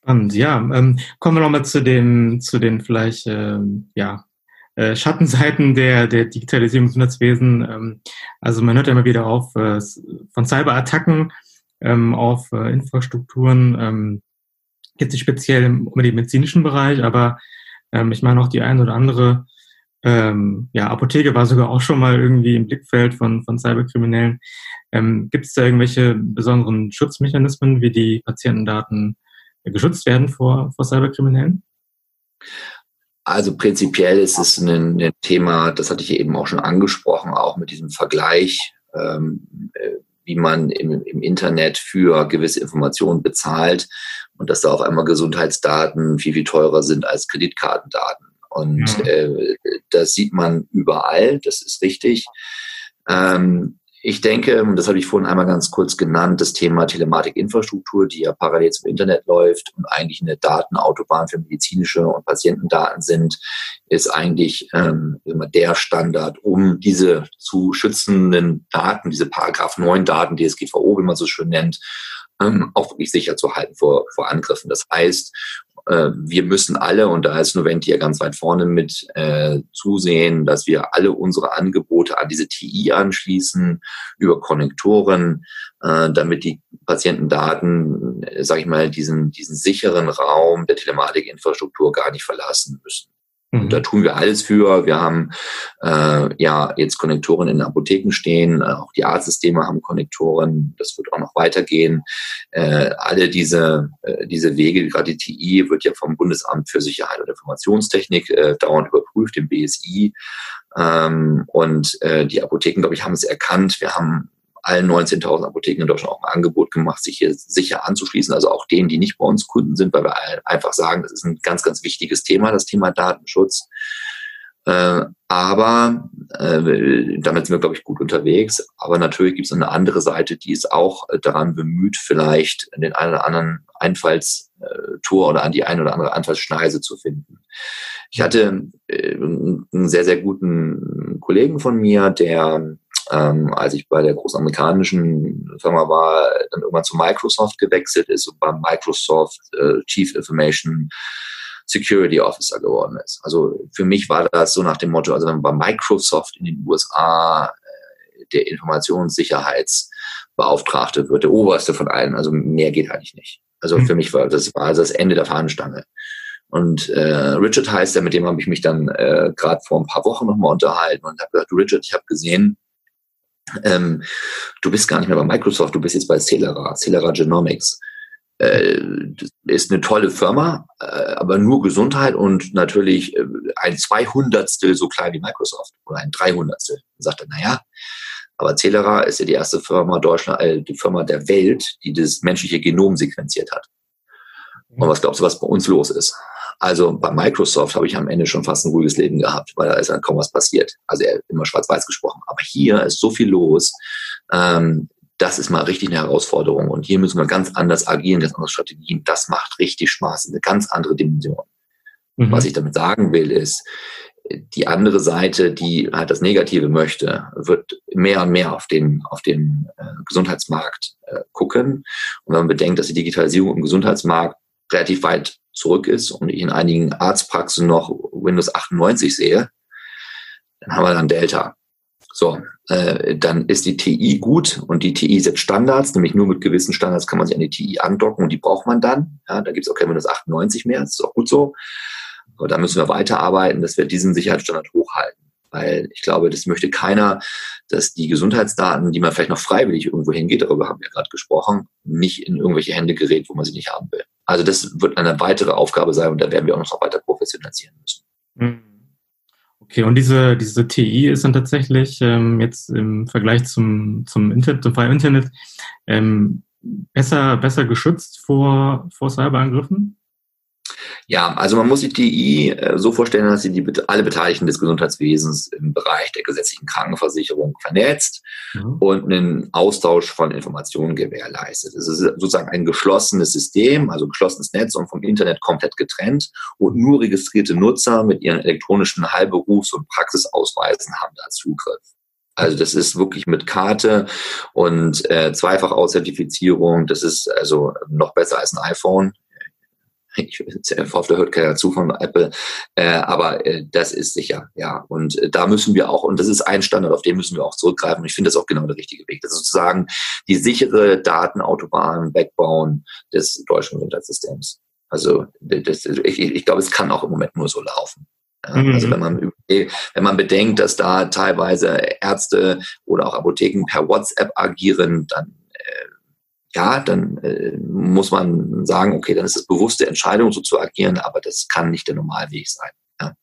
Spannend, ja. Ähm, kommen wir nochmal zu den, zu den vielleicht, ähm, ja, äh, Schattenseiten der, der Digitalisierung des Gesundheitswesen. Ähm, also man hört ja immer wieder auf äh, von Cyberattacken ähm, auf äh, Infrastrukturen, ähm, jetzt nicht speziell im, um den medizinischen Bereich, aber ähm, ich meine auch die eine oder andere ähm, ja, Apotheke war sogar auch schon mal irgendwie im Blickfeld von, von Cyberkriminellen. Ähm, Gibt es da irgendwelche besonderen Schutzmechanismen, wie die Patientendaten geschützt werden vor, vor Cyberkriminellen? Also prinzipiell ist es ein, ein, Thema, das hatte ich eben auch schon angesprochen, auch mit diesem Vergleich, ähm, äh, wie man im, im, Internet für gewisse Informationen bezahlt und dass da auf einmal Gesundheitsdaten viel, viel teurer sind als Kreditkartendaten. Und ja. äh, das sieht man überall, das ist richtig. Ähm, ich denke, das habe ich vorhin einmal ganz kurz genannt, das Thema Telematikinfrastruktur, die ja parallel zum Internet läuft und eigentlich eine Datenautobahn für medizinische und Patientendaten sind, ist eigentlich ähm, immer der Standard, um diese zu schützenden Daten, diese Paragraph 9 Daten, DSGVO, wie man so schön nennt, ähm, auch wirklich sicher zu halten vor, vor Angriffen. Das heißt, äh, wir müssen alle, und da ist Noventi ja ganz weit vorne mit, äh, zusehen, dass wir alle unsere Angebote an diese TI anschließen über Konnektoren, äh, damit die Patientendaten, äh, sage ich mal, diesen, diesen sicheren Raum der Telematikinfrastruktur gar nicht verlassen müssen. Mhm. Da tun wir alles für. Wir haben äh, ja jetzt Konnektoren in den Apotheken stehen, äh, auch die Arztsysteme haben Konnektoren, das wird auch noch weitergehen. Äh, alle diese, äh, diese Wege, gerade die TI, wird ja vom Bundesamt für Sicherheit und Informationstechnik äh, dauernd überprüft, dem BSI. Ähm, und äh, die Apotheken, glaube ich, haben es erkannt. Wir haben allen 19.000 Apotheken in Deutschland auch ein Angebot gemacht, sich hier sicher anzuschließen. Also auch denen, die nicht bei uns Kunden sind, weil wir einfach sagen, das ist ein ganz, ganz wichtiges Thema, das Thema Datenschutz. Äh, aber äh, damit sind wir, glaube ich, gut unterwegs. Aber natürlich gibt es eine andere Seite, die ist auch äh, daran bemüht, vielleicht den einen oder anderen Einfallstor oder an die eine oder andere Einfallsschneise zu finden. Ich hatte äh, einen sehr, sehr guten Kollegen von mir, der ähm, als ich bei der großen amerikanischen Firma war, dann irgendwann zu Microsoft gewechselt ist und bei Microsoft äh, Chief Information Security Officer geworden ist. Also für mich war das so nach dem Motto, also wenn man bei Microsoft in den USA äh, der Informationssicherheitsbeauftragte wird, der oberste von allen, also mehr geht eigentlich nicht. Also mhm. für mich war das war also das Ende der Fahnenstange. Und äh, Richard heißt er, mit dem habe ich mich dann äh, gerade vor ein paar Wochen nochmal unterhalten und habe gesagt, Richard, ich habe gesehen, ähm, du bist gar nicht mehr bei Microsoft, du bist jetzt bei Celera, Celera Genomics. Äh, ist eine tolle Firma, äh, aber nur Gesundheit und natürlich äh, ein Zweihundertstel so klein wie Microsoft oder ein Dreihundertstel. Und sagte, naja, aber Celera ist ja die erste Firma Deutschland, äh, die Firma der Welt, die das menschliche Genom sequenziert hat. Und was glaubst du, was bei uns los ist? Also bei Microsoft habe ich am Ende schon fast ein ruhiges Leben gehabt, weil da ist dann kaum was passiert. Also er immer schwarz-weiß gesprochen. Aber hier ist so viel los. Ähm, das ist mal richtig eine Herausforderung. Und hier müssen wir ganz anders agieren, ganz andere Strategien. Das macht richtig Spaß, eine ganz andere Dimension. Mhm. Was ich damit sagen will, ist, die andere Seite, die halt das Negative möchte, wird mehr und mehr auf den, auf den äh, Gesundheitsmarkt äh, gucken. Und wenn man bedenkt, dass die Digitalisierung im Gesundheitsmarkt relativ weit zurück ist und ich in einigen Arztpraxen noch Windows 98 sehe, dann haben wir dann Delta. So, äh, dann ist die TI gut und die TI setzt Standards, nämlich nur mit gewissen Standards kann man sich an die TI andocken und die braucht man dann. Ja, da gibt es auch kein Windows 98 mehr, das ist auch gut so. Aber da müssen wir weiterarbeiten, dass wir diesen Sicherheitsstandard hochhalten weil ich glaube, das möchte keiner, dass die Gesundheitsdaten, die man vielleicht noch freiwillig irgendwo hingeht, darüber haben wir gerade gesprochen, nicht in irgendwelche Hände gerät, wo man sie nicht haben will. Also das wird eine weitere Aufgabe sein und da werden wir auch noch weiter professionalisieren müssen. Mhm. Okay, und diese, diese TI ist dann tatsächlich ähm, jetzt im Vergleich zum, zum Internet, zum freien Internet ähm, besser, besser geschützt vor, vor Cyberangriffen? Ja, also man muss sich die I äh, so vorstellen, dass sie die, alle Beteiligten des Gesundheitswesens im Bereich der gesetzlichen Krankenversicherung vernetzt mhm. und einen Austausch von Informationen gewährleistet. Es ist sozusagen ein geschlossenes System, also geschlossenes Netz und vom Internet komplett getrennt und nur registrierte Nutzer mit ihren elektronischen Heilberufs- und Praxisausweisen haben da Zugriff. Also das ist wirklich mit Karte und äh, Zweifach-Authentifizierung. Das ist also noch besser als ein iPhone ich hoffe, da hört keiner zu von Apple, äh, aber äh, das ist sicher, ja. Und äh, da müssen wir auch, und das ist ein Standard, auf den müssen wir auch zurückgreifen. Und ich finde das auch genau der richtige Weg. Das ist sozusagen die sichere Datenautobahn, Backbone des deutschen Gesundheitssystems. Also das, ich, ich glaube, es kann auch im Moment nur so laufen. Ja, mhm. Also wenn man, wenn man bedenkt, dass da teilweise Ärzte oder auch Apotheken per WhatsApp agieren, dann ja, dann äh, muss man sagen, okay, dann ist es bewusste Entscheidung, so zu agieren, aber das kann nicht der Normalweg sein. Ja.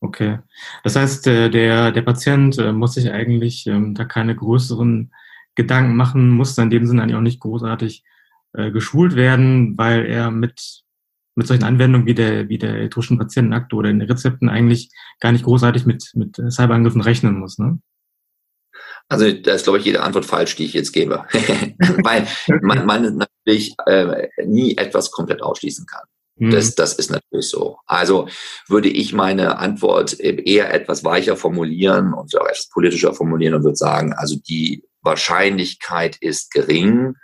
Okay. Das heißt, äh, der, der Patient äh, muss sich eigentlich ähm, da keine größeren Gedanken machen, muss in dem Sinne eigentlich auch nicht großartig äh, geschult werden, weil er mit, mit solchen Anwendungen wie der, wie der elektronischen Patientenakte oder den Rezepten eigentlich gar nicht großartig mit, mit Cyberangriffen rechnen muss. Ne? Also da ist, glaube ich, jede Antwort falsch, die ich jetzt gebe. Weil man, man natürlich äh, nie etwas komplett ausschließen kann. Mhm. Das, das ist natürlich so. Also würde ich meine Antwort eher etwas weicher formulieren und auch etwas politischer formulieren und würde sagen, also die Wahrscheinlichkeit ist gering,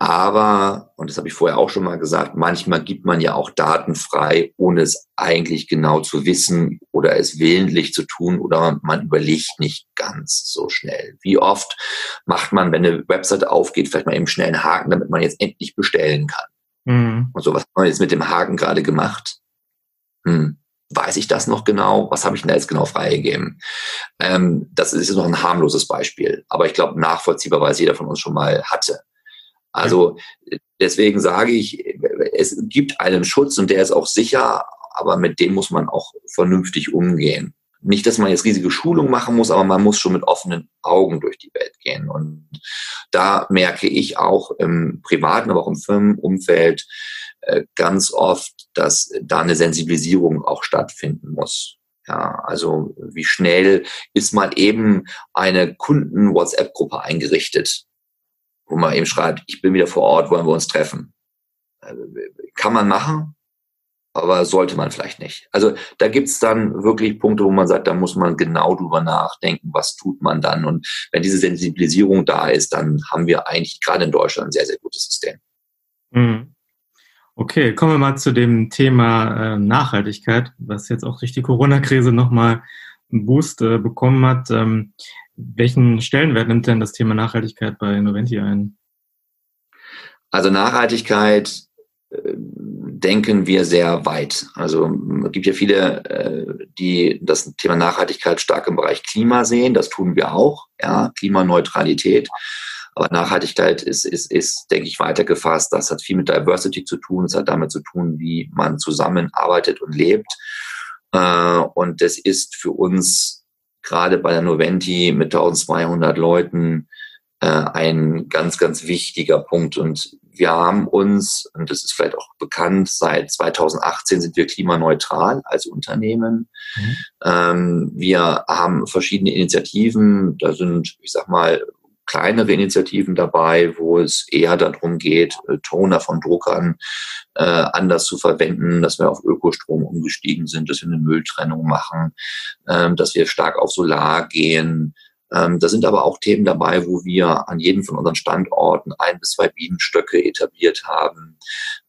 aber, und das habe ich vorher auch schon mal gesagt, manchmal gibt man ja auch Daten frei, ohne es eigentlich genau zu wissen oder es willentlich zu tun oder man überlegt nicht ganz so schnell. Wie oft macht man, wenn eine Website aufgeht, vielleicht mal eben schnell einen Haken, damit man jetzt endlich bestellen kann? Mhm. Und so, was haben wir jetzt mit dem Haken gerade gemacht? Hm. weiß ich das noch genau? Was habe ich denn da jetzt genau freigegeben? Ähm, das ist noch ein harmloses Beispiel, aber ich glaube nachvollziehbar, weil es jeder von uns schon mal hatte. Also deswegen sage ich, es gibt einen Schutz und der ist auch sicher, aber mit dem muss man auch vernünftig umgehen. Nicht, dass man jetzt riesige Schulungen machen muss, aber man muss schon mit offenen Augen durch die Welt gehen. Und da merke ich auch im privaten, aber auch im Firmenumfeld äh, ganz oft, dass da eine Sensibilisierung auch stattfinden muss. Ja, also wie schnell ist mal eben eine Kunden-WhatsApp-Gruppe eingerichtet, wo man eben schreibt, ich bin wieder vor Ort, wollen wir uns treffen. Äh, kann man machen, aber sollte man vielleicht nicht. Also da gibt's dann wirklich Punkte, wo man sagt, da muss man genau drüber nachdenken, was tut man dann. Und wenn diese Sensibilisierung da ist, dann haben wir eigentlich gerade in Deutschland ein sehr, sehr gutes System. Mhm. Okay, kommen wir mal zu dem Thema äh, Nachhaltigkeit, was jetzt auch durch die Corona-Krise nochmal einen Boost äh, bekommen hat. Welchen Stellenwert nimmt denn das Thema Nachhaltigkeit bei Noventi ein? Also Nachhaltigkeit äh, denken wir sehr weit. Also es gibt ja viele, äh, die das Thema Nachhaltigkeit stark im Bereich Klima sehen. Das tun wir auch, ja, Klimaneutralität. Aber Nachhaltigkeit ist, ist, ist, denke ich, weiter gefasst. Das hat viel mit Diversity zu tun. Es hat damit zu tun, wie man zusammenarbeitet und lebt. Äh, und das ist für uns gerade bei der Noventi mit 1200 Leuten ein ganz, ganz wichtiger Punkt. Und wir haben uns, und das ist vielleicht auch bekannt, seit 2018 sind wir klimaneutral als Unternehmen. Mhm. Ähm, wir haben verschiedene Initiativen, da sind, ich sag mal, kleinere Initiativen dabei, wo es eher darum geht, äh, Toner von Druckern äh, anders zu verwenden, dass wir auf Ökostrom umgestiegen sind, dass wir eine Mülltrennung machen, ähm, dass wir stark auf Solar gehen, ähm, da sind aber auch Themen dabei, wo wir an jedem von unseren Standorten ein bis zwei Bienenstöcke etabliert haben,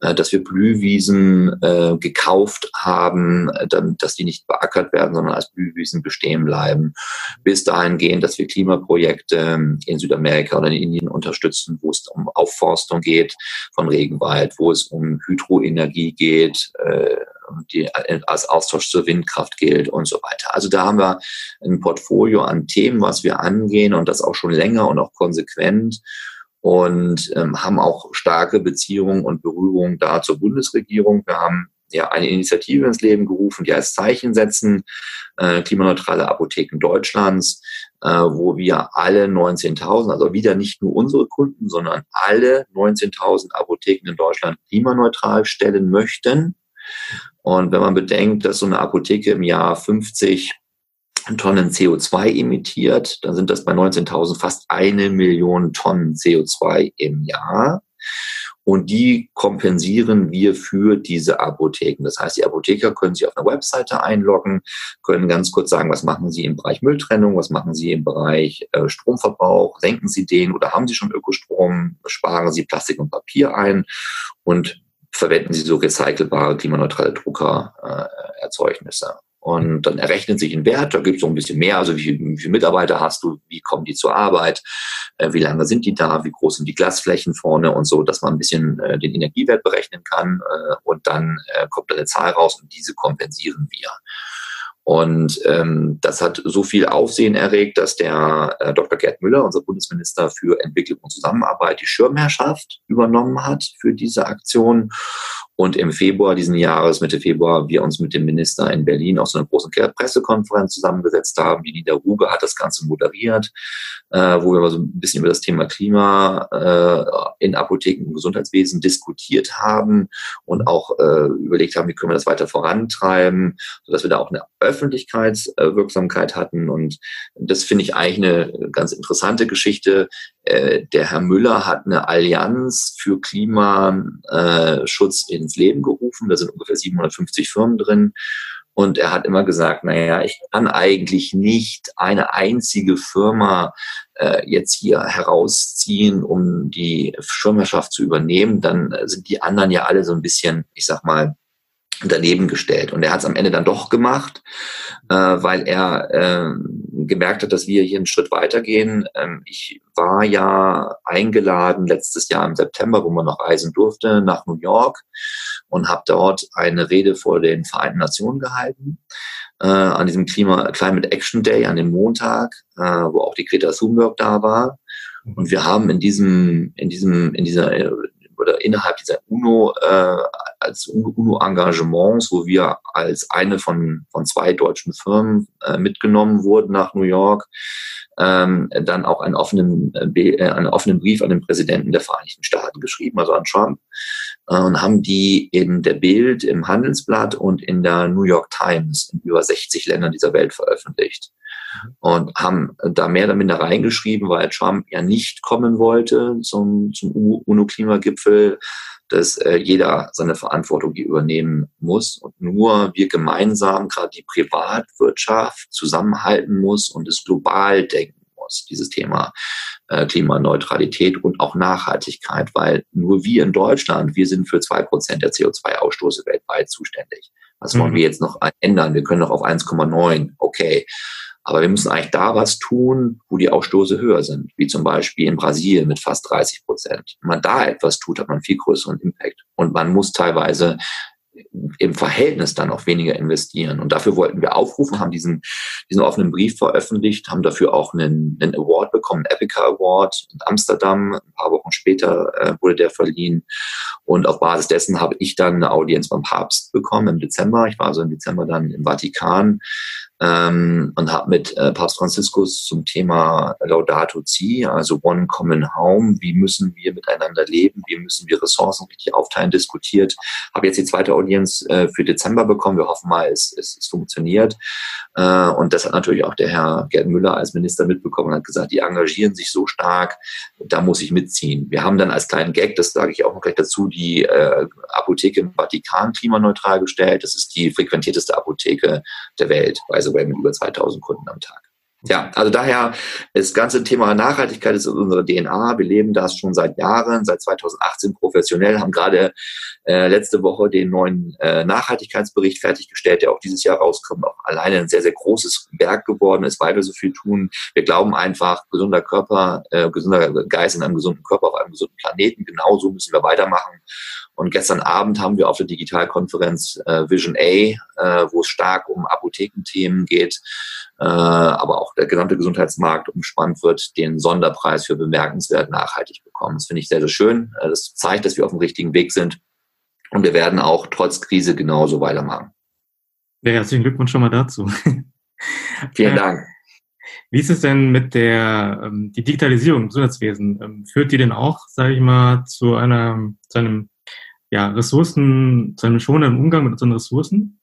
äh, dass wir Blühwiesen äh, gekauft haben, äh, dass die nicht beackert werden, sondern als Blühwiesen bestehen bleiben. Bis dahin gehen, dass wir Klimaprojekte ähm, in Südamerika oder in Indien unterstützen, wo es um Aufforstung geht von Regenwald, wo es um Hydroenergie geht, äh, die als Austausch zur Windkraft gilt und so weiter. Also da haben wir ein Portfolio an Themen, was wir angehen und das auch schon länger und auch konsequent und ähm, haben auch starke Beziehungen und Berührungen da zur Bundesregierung. Wir haben ja eine Initiative ins Leben gerufen, die heißt Zeichen setzen, äh, klimaneutrale Apotheken Deutschlands, äh, wo wir alle 19.000, also wieder nicht nur unsere Kunden, sondern alle 19.000 Apotheken in Deutschland klimaneutral stellen möchten. Und wenn man bedenkt, dass so eine Apotheke im Jahr 50 Tonnen CO2 emittiert, dann sind das bei 19.000 fast eine Million Tonnen CO2 im Jahr. Und die kompensieren wir für diese Apotheken. Das heißt, die Apotheker können sich auf einer Webseite einloggen, können ganz kurz sagen, was machen sie im Bereich Mülltrennung, was machen sie im Bereich äh, Stromverbrauch, senken sie den oder haben sie schon Ökostrom, sparen sie Plastik und Papier ein und verwenden sie so recycelbare, klimaneutrale Druckererzeugnisse. Äh, und dann errechnet sich ein Wert, da gibt es so ein bisschen mehr, also wie, wie viele Mitarbeiter hast du, wie kommen die zur Arbeit, äh, wie lange sind die da, wie groß sind die Glasflächen vorne und so, dass man ein bisschen äh, den Energiewert berechnen kann. Äh, und dann äh, kommt eine Zahl raus und diese kompensieren wir. Und ähm, das hat so viel Aufsehen erregt, dass der äh, Dr. Gerd Müller, unser Bundesminister für Entwicklung und Zusammenarbeit, die Schirmherrschaft übernommen hat für diese Aktion. Und im Februar diesen Jahres, Mitte Februar, wir uns mit dem Minister in Berlin auf so einer großen Pressekonferenz zusammengesetzt haben. Die Nida Ruge hat das Ganze moderiert, äh, wo wir mal so ein bisschen über das Thema Klima äh, in Apotheken und Gesundheitswesen diskutiert haben und auch äh, überlegt haben, wie können wir das weiter vorantreiben, sodass wir da auch eine Öffentlichkeitswirksamkeit hatten. Und das finde ich eigentlich eine ganz interessante Geschichte. Äh, der Herr Müller hat eine Allianz für Klimaschutz ins Leben gerufen. Da sind ungefähr 750 Firmen drin. Und er hat immer gesagt, naja, ich kann eigentlich nicht eine einzige Firma äh, jetzt hier herausziehen, um die Schirmherrschaft zu übernehmen. Dann sind die anderen ja alle so ein bisschen, ich sag mal, daneben gestellt. Und er hat es am Ende dann doch gemacht, äh, weil er äh, gemerkt hat, dass wir hier einen Schritt weitergehen. Ähm, ich war ja eingeladen letztes Jahr im September, wo man noch reisen durfte, nach New York und habe dort eine Rede vor den Vereinten Nationen gehalten äh, an diesem Klima Climate Action Day an dem Montag, äh, wo auch die Greta Thunberg da war. Und wir haben in diesem, in diesem, in dieser oder innerhalb dieser UNO äh, als UNO-Engagements, wo wir als eine von, von zwei deutschen Firmen äh, mitgenommen wurden nach New York, ähm, dann auch einen offenen, äh, einen offenen Brief an den Präsidenten der Vereinigten Staaten geschrieben, also an Trump, äh, und haben die in der Bild, im Handelsblatt und in der New York Times in über 60 Ländern dieser Welt veröffentlicht. Und haben da mehr oder minder reingeschrieben, weil Trump ja nicht kommen wollte zum, zum UNO-Klimagipfel, dass äh, jeder seine Verantwortung übernehmen muss und nur wir gemeinsam, gerade die Privatwirtschaft, zusammenhalten muss und es global denken muss, dieses Thema äh, Klimaneutralität und auch Nachhaltigkeit, weil nur wir in Deutschland, wir sind für zwei Prozent der CO2-Ausstoße weltweit zuständig. Was wollen mhm. wir jetzt noch ändern? Wir können noch auf 1,9, okay. Aber wir müssen eigentlich da was tun, wo die Ausstoße höher sind, wie zum Beispiel in Brasilien mit fast 30 Prozent. Wenn man da etwas tut, hat man viel größeren Impact. Und man muss teilweise im Verhältnis dann auch weniger investieren. Und dafür wollten wir aufrufen, haben diesen, diesen offenen Brief veröffentlicht, haben dafür auch einen, einen Award bekommen, einen Epica Award in Amsterdam. Ein paar Wochen später äh, wurde der verliehen. Und auf Basis dessen habe ich dann eine Audienz beim Papst bekommen im Dezember. Ich war also im Dezember dann im Vatikan ähm, und habe mit äh, Papst Franziskus zum Thema Laudato Si, also One Common Home, wie müssen wir miteinander leben, wie müssen wir Ressourcen richtig aufteilen, diskutiert. Habe jetzt die zweite Audienz äh, für Dezember bekommen. Wir hoffen mal, es, es, es funktioniert. Äh, und das hat natürlich auch der Herr Gerd Müller als Minister mitbekommen und hat gesagt, die engagieren sich so stark, da muss ich mitziehen. Wir haben dann als kleinen Gag, das sage ich auch noch gleich dazu, die äh, Apotheke im Vatikan klimaneutral gestellt. Das ist die frequentierteste Apotheke der Welt. Also sogar mit über 2000 Kunden am Tag. Ja, also daher, das ganze Thema Nachhaltigkeit ist unsere DNA. Wir leben das schon seit Jahren, seit 2018 professionell, haben gerade äh, letzte Woche den neuen äh, Nachhaltigkeitsbericht fertiggestellt, der auch dieses Jahr rauskommt. Auch alleine ein sehr, sehr großes Werk geworden ist, weil wir so viel tun. Wir glauben einfach, gesunder Körper, äh, gesunder Geist in einem gesunden Körper auf einem gesunden Planeten. Genauso müssen wir weitermachen. Und gestern Abend haben wir auf der Digitalkonferenz äh, Vision A, äh, wo es stark um Apothekenthemen geht, äh, aber auch der gesamte Gesundheitsmarkt umspannt wird, den Sonderpreis für bemerkenswert nachhaltig bekommen. Das finde ich sehr, sehr schön. Äh, das zeigt, dass wir auf dem richtigen Weg sind. Und wir werden auch trotz Krise genauso weitermachen. Ja, herzlichen Glückwunsch schon mal dazu. Vielen äh, Dank. Wie ist es denn mit der ähm, die Digitalisierung im Gesundheitswesen? Ähm, führt die denn auch, sage ich mal, zu einer zu einem ja, Ressourcen, zu einem schonenden Umgang mit unseren Ressourcen?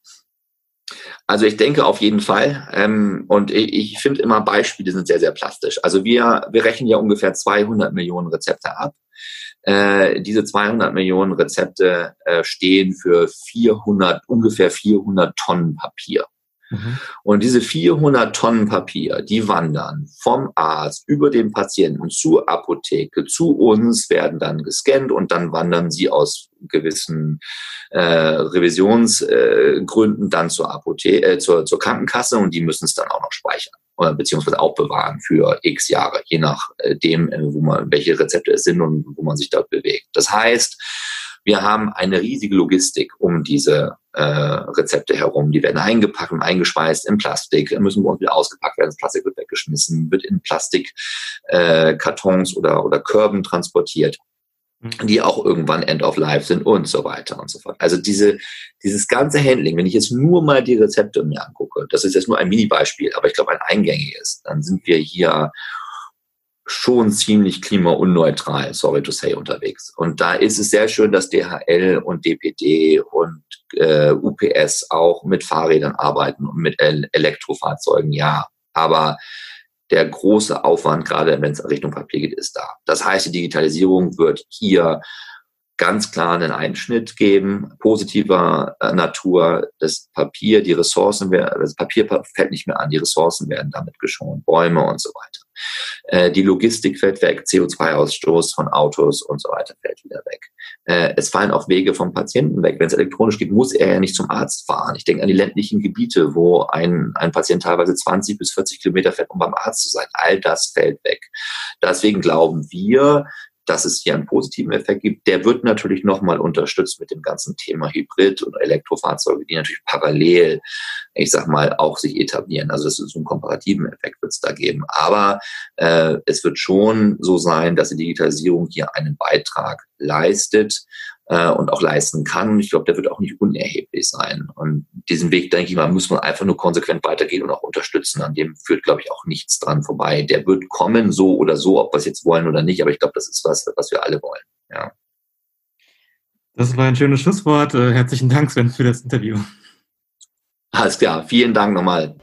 Also ich denke auf jeden Fall. Ähm, und ich, ich finde immer Beispiele sind sehr, sehr plastisch. Also wir, wir rechnen ja ungefähr 200 Millionen Rezepte ab. Äh, diese 200 Millionen Rezepte äh, stehen für 400, ungefähr 400 Tonnen Papier. Mhm. Und diese 400 Tonnen Papier, die wandern vom Arzt über den Patienten zur Apotheke zu uns, werden dann gescannt und dann wandern sie aus gewissen äh, Revisionsgründen äh, dann zur Apotheke, äh, zur, zur Krankenkasse und die müssen es dann auch noch speichern oder beziehungsweise auch bewahren für x Jahre, je nachdem, äh, wo man, welche Rezepte es sind und wo man sich dort bewegt. Das heißt, wir haben eine riesige Logistik um diese äh, Rezepte herum. Die werden eingepackt und eingeschweißt in Plastik, müssen uns wieder ausgepackt werden. Das Plastik wird weggeschmissen, wird in Plastikkartons äh, oder, oder Körben transportiert mhm. die auch irgendwann End of Life sind und so weiter und so fort. Also diese, dieses ganze Handling, wenn ich jetzt nur mal die Rezepte mir angucke, das ist jetzt nur ein Mini-Beispiel, aber ich glaube ein eingängiges, dann sind wir hier schon ziemlich klimaunneutral, sorry to say, unterwegs. Und da ist es sehr schön, dass DHL und DPD und äh, UPS auch mit Fahrrädern arbeiten und mit Elektrofahrzeugen, ja. Aber der große Aufwand, gerade wenn es Richtung Papier geht, ist da. Das heißt, die Digitalisierung wird hier ganz klar einen Einschnitt geben, positiver äh, Natur. Das Papier, die Ressourcen, das Papier fällt nicht mehr an, die Ressourcen werden damit geschont, Bäume und so weiter. Äh, die Logistik fällt weg, CO2-Ausstoß von Autos und so weiter fällt wieder weg. Äh, es fallen auch Wege vom Patienten weg. Wenn es elektronisch geht, muss er ja nicht zum Arzt fahren. Ich denke an die ländlichen Gebiete, wo ein, ein Patient teilweise 20 bis 40 Kilometer fährt, um beim Arzt zu sein. All das fällt weg. Deswegen glauben wir, dass es hier einen positiven Effekt gibt. Der wird natürlich nochmal unterstützt mit dem ganzen Thema Hybrid und Elektrofahrzeuge, die natürlich parallel, ich sag mal, auch sich etablieren. Also das ist so einen komparativen Effekt wird es da geben. Aber äh, es wird schon so sein, dass die Digitalisierung hier einen Beitrag leistet äh, und auch leisten kann. Ich glaube, der wird auch nicht unerheblich sein. Und diesen Weg, denke ich mal, muss man einfach nur konsequent weitergehen und auch unterstützen. An dem führt, glaube ich, auch nichts dran vorbei. Der wird kommen, so oder so, ob wir es jetzt wollen oder nicht. Aber ich glaube, das ist was, was wir alle wollen. Ja. Das war ein schönes Schlusswort. Äh, herzlichen Dank, Sven, für das Interview. Alles klar. Vielen Dank nochmal.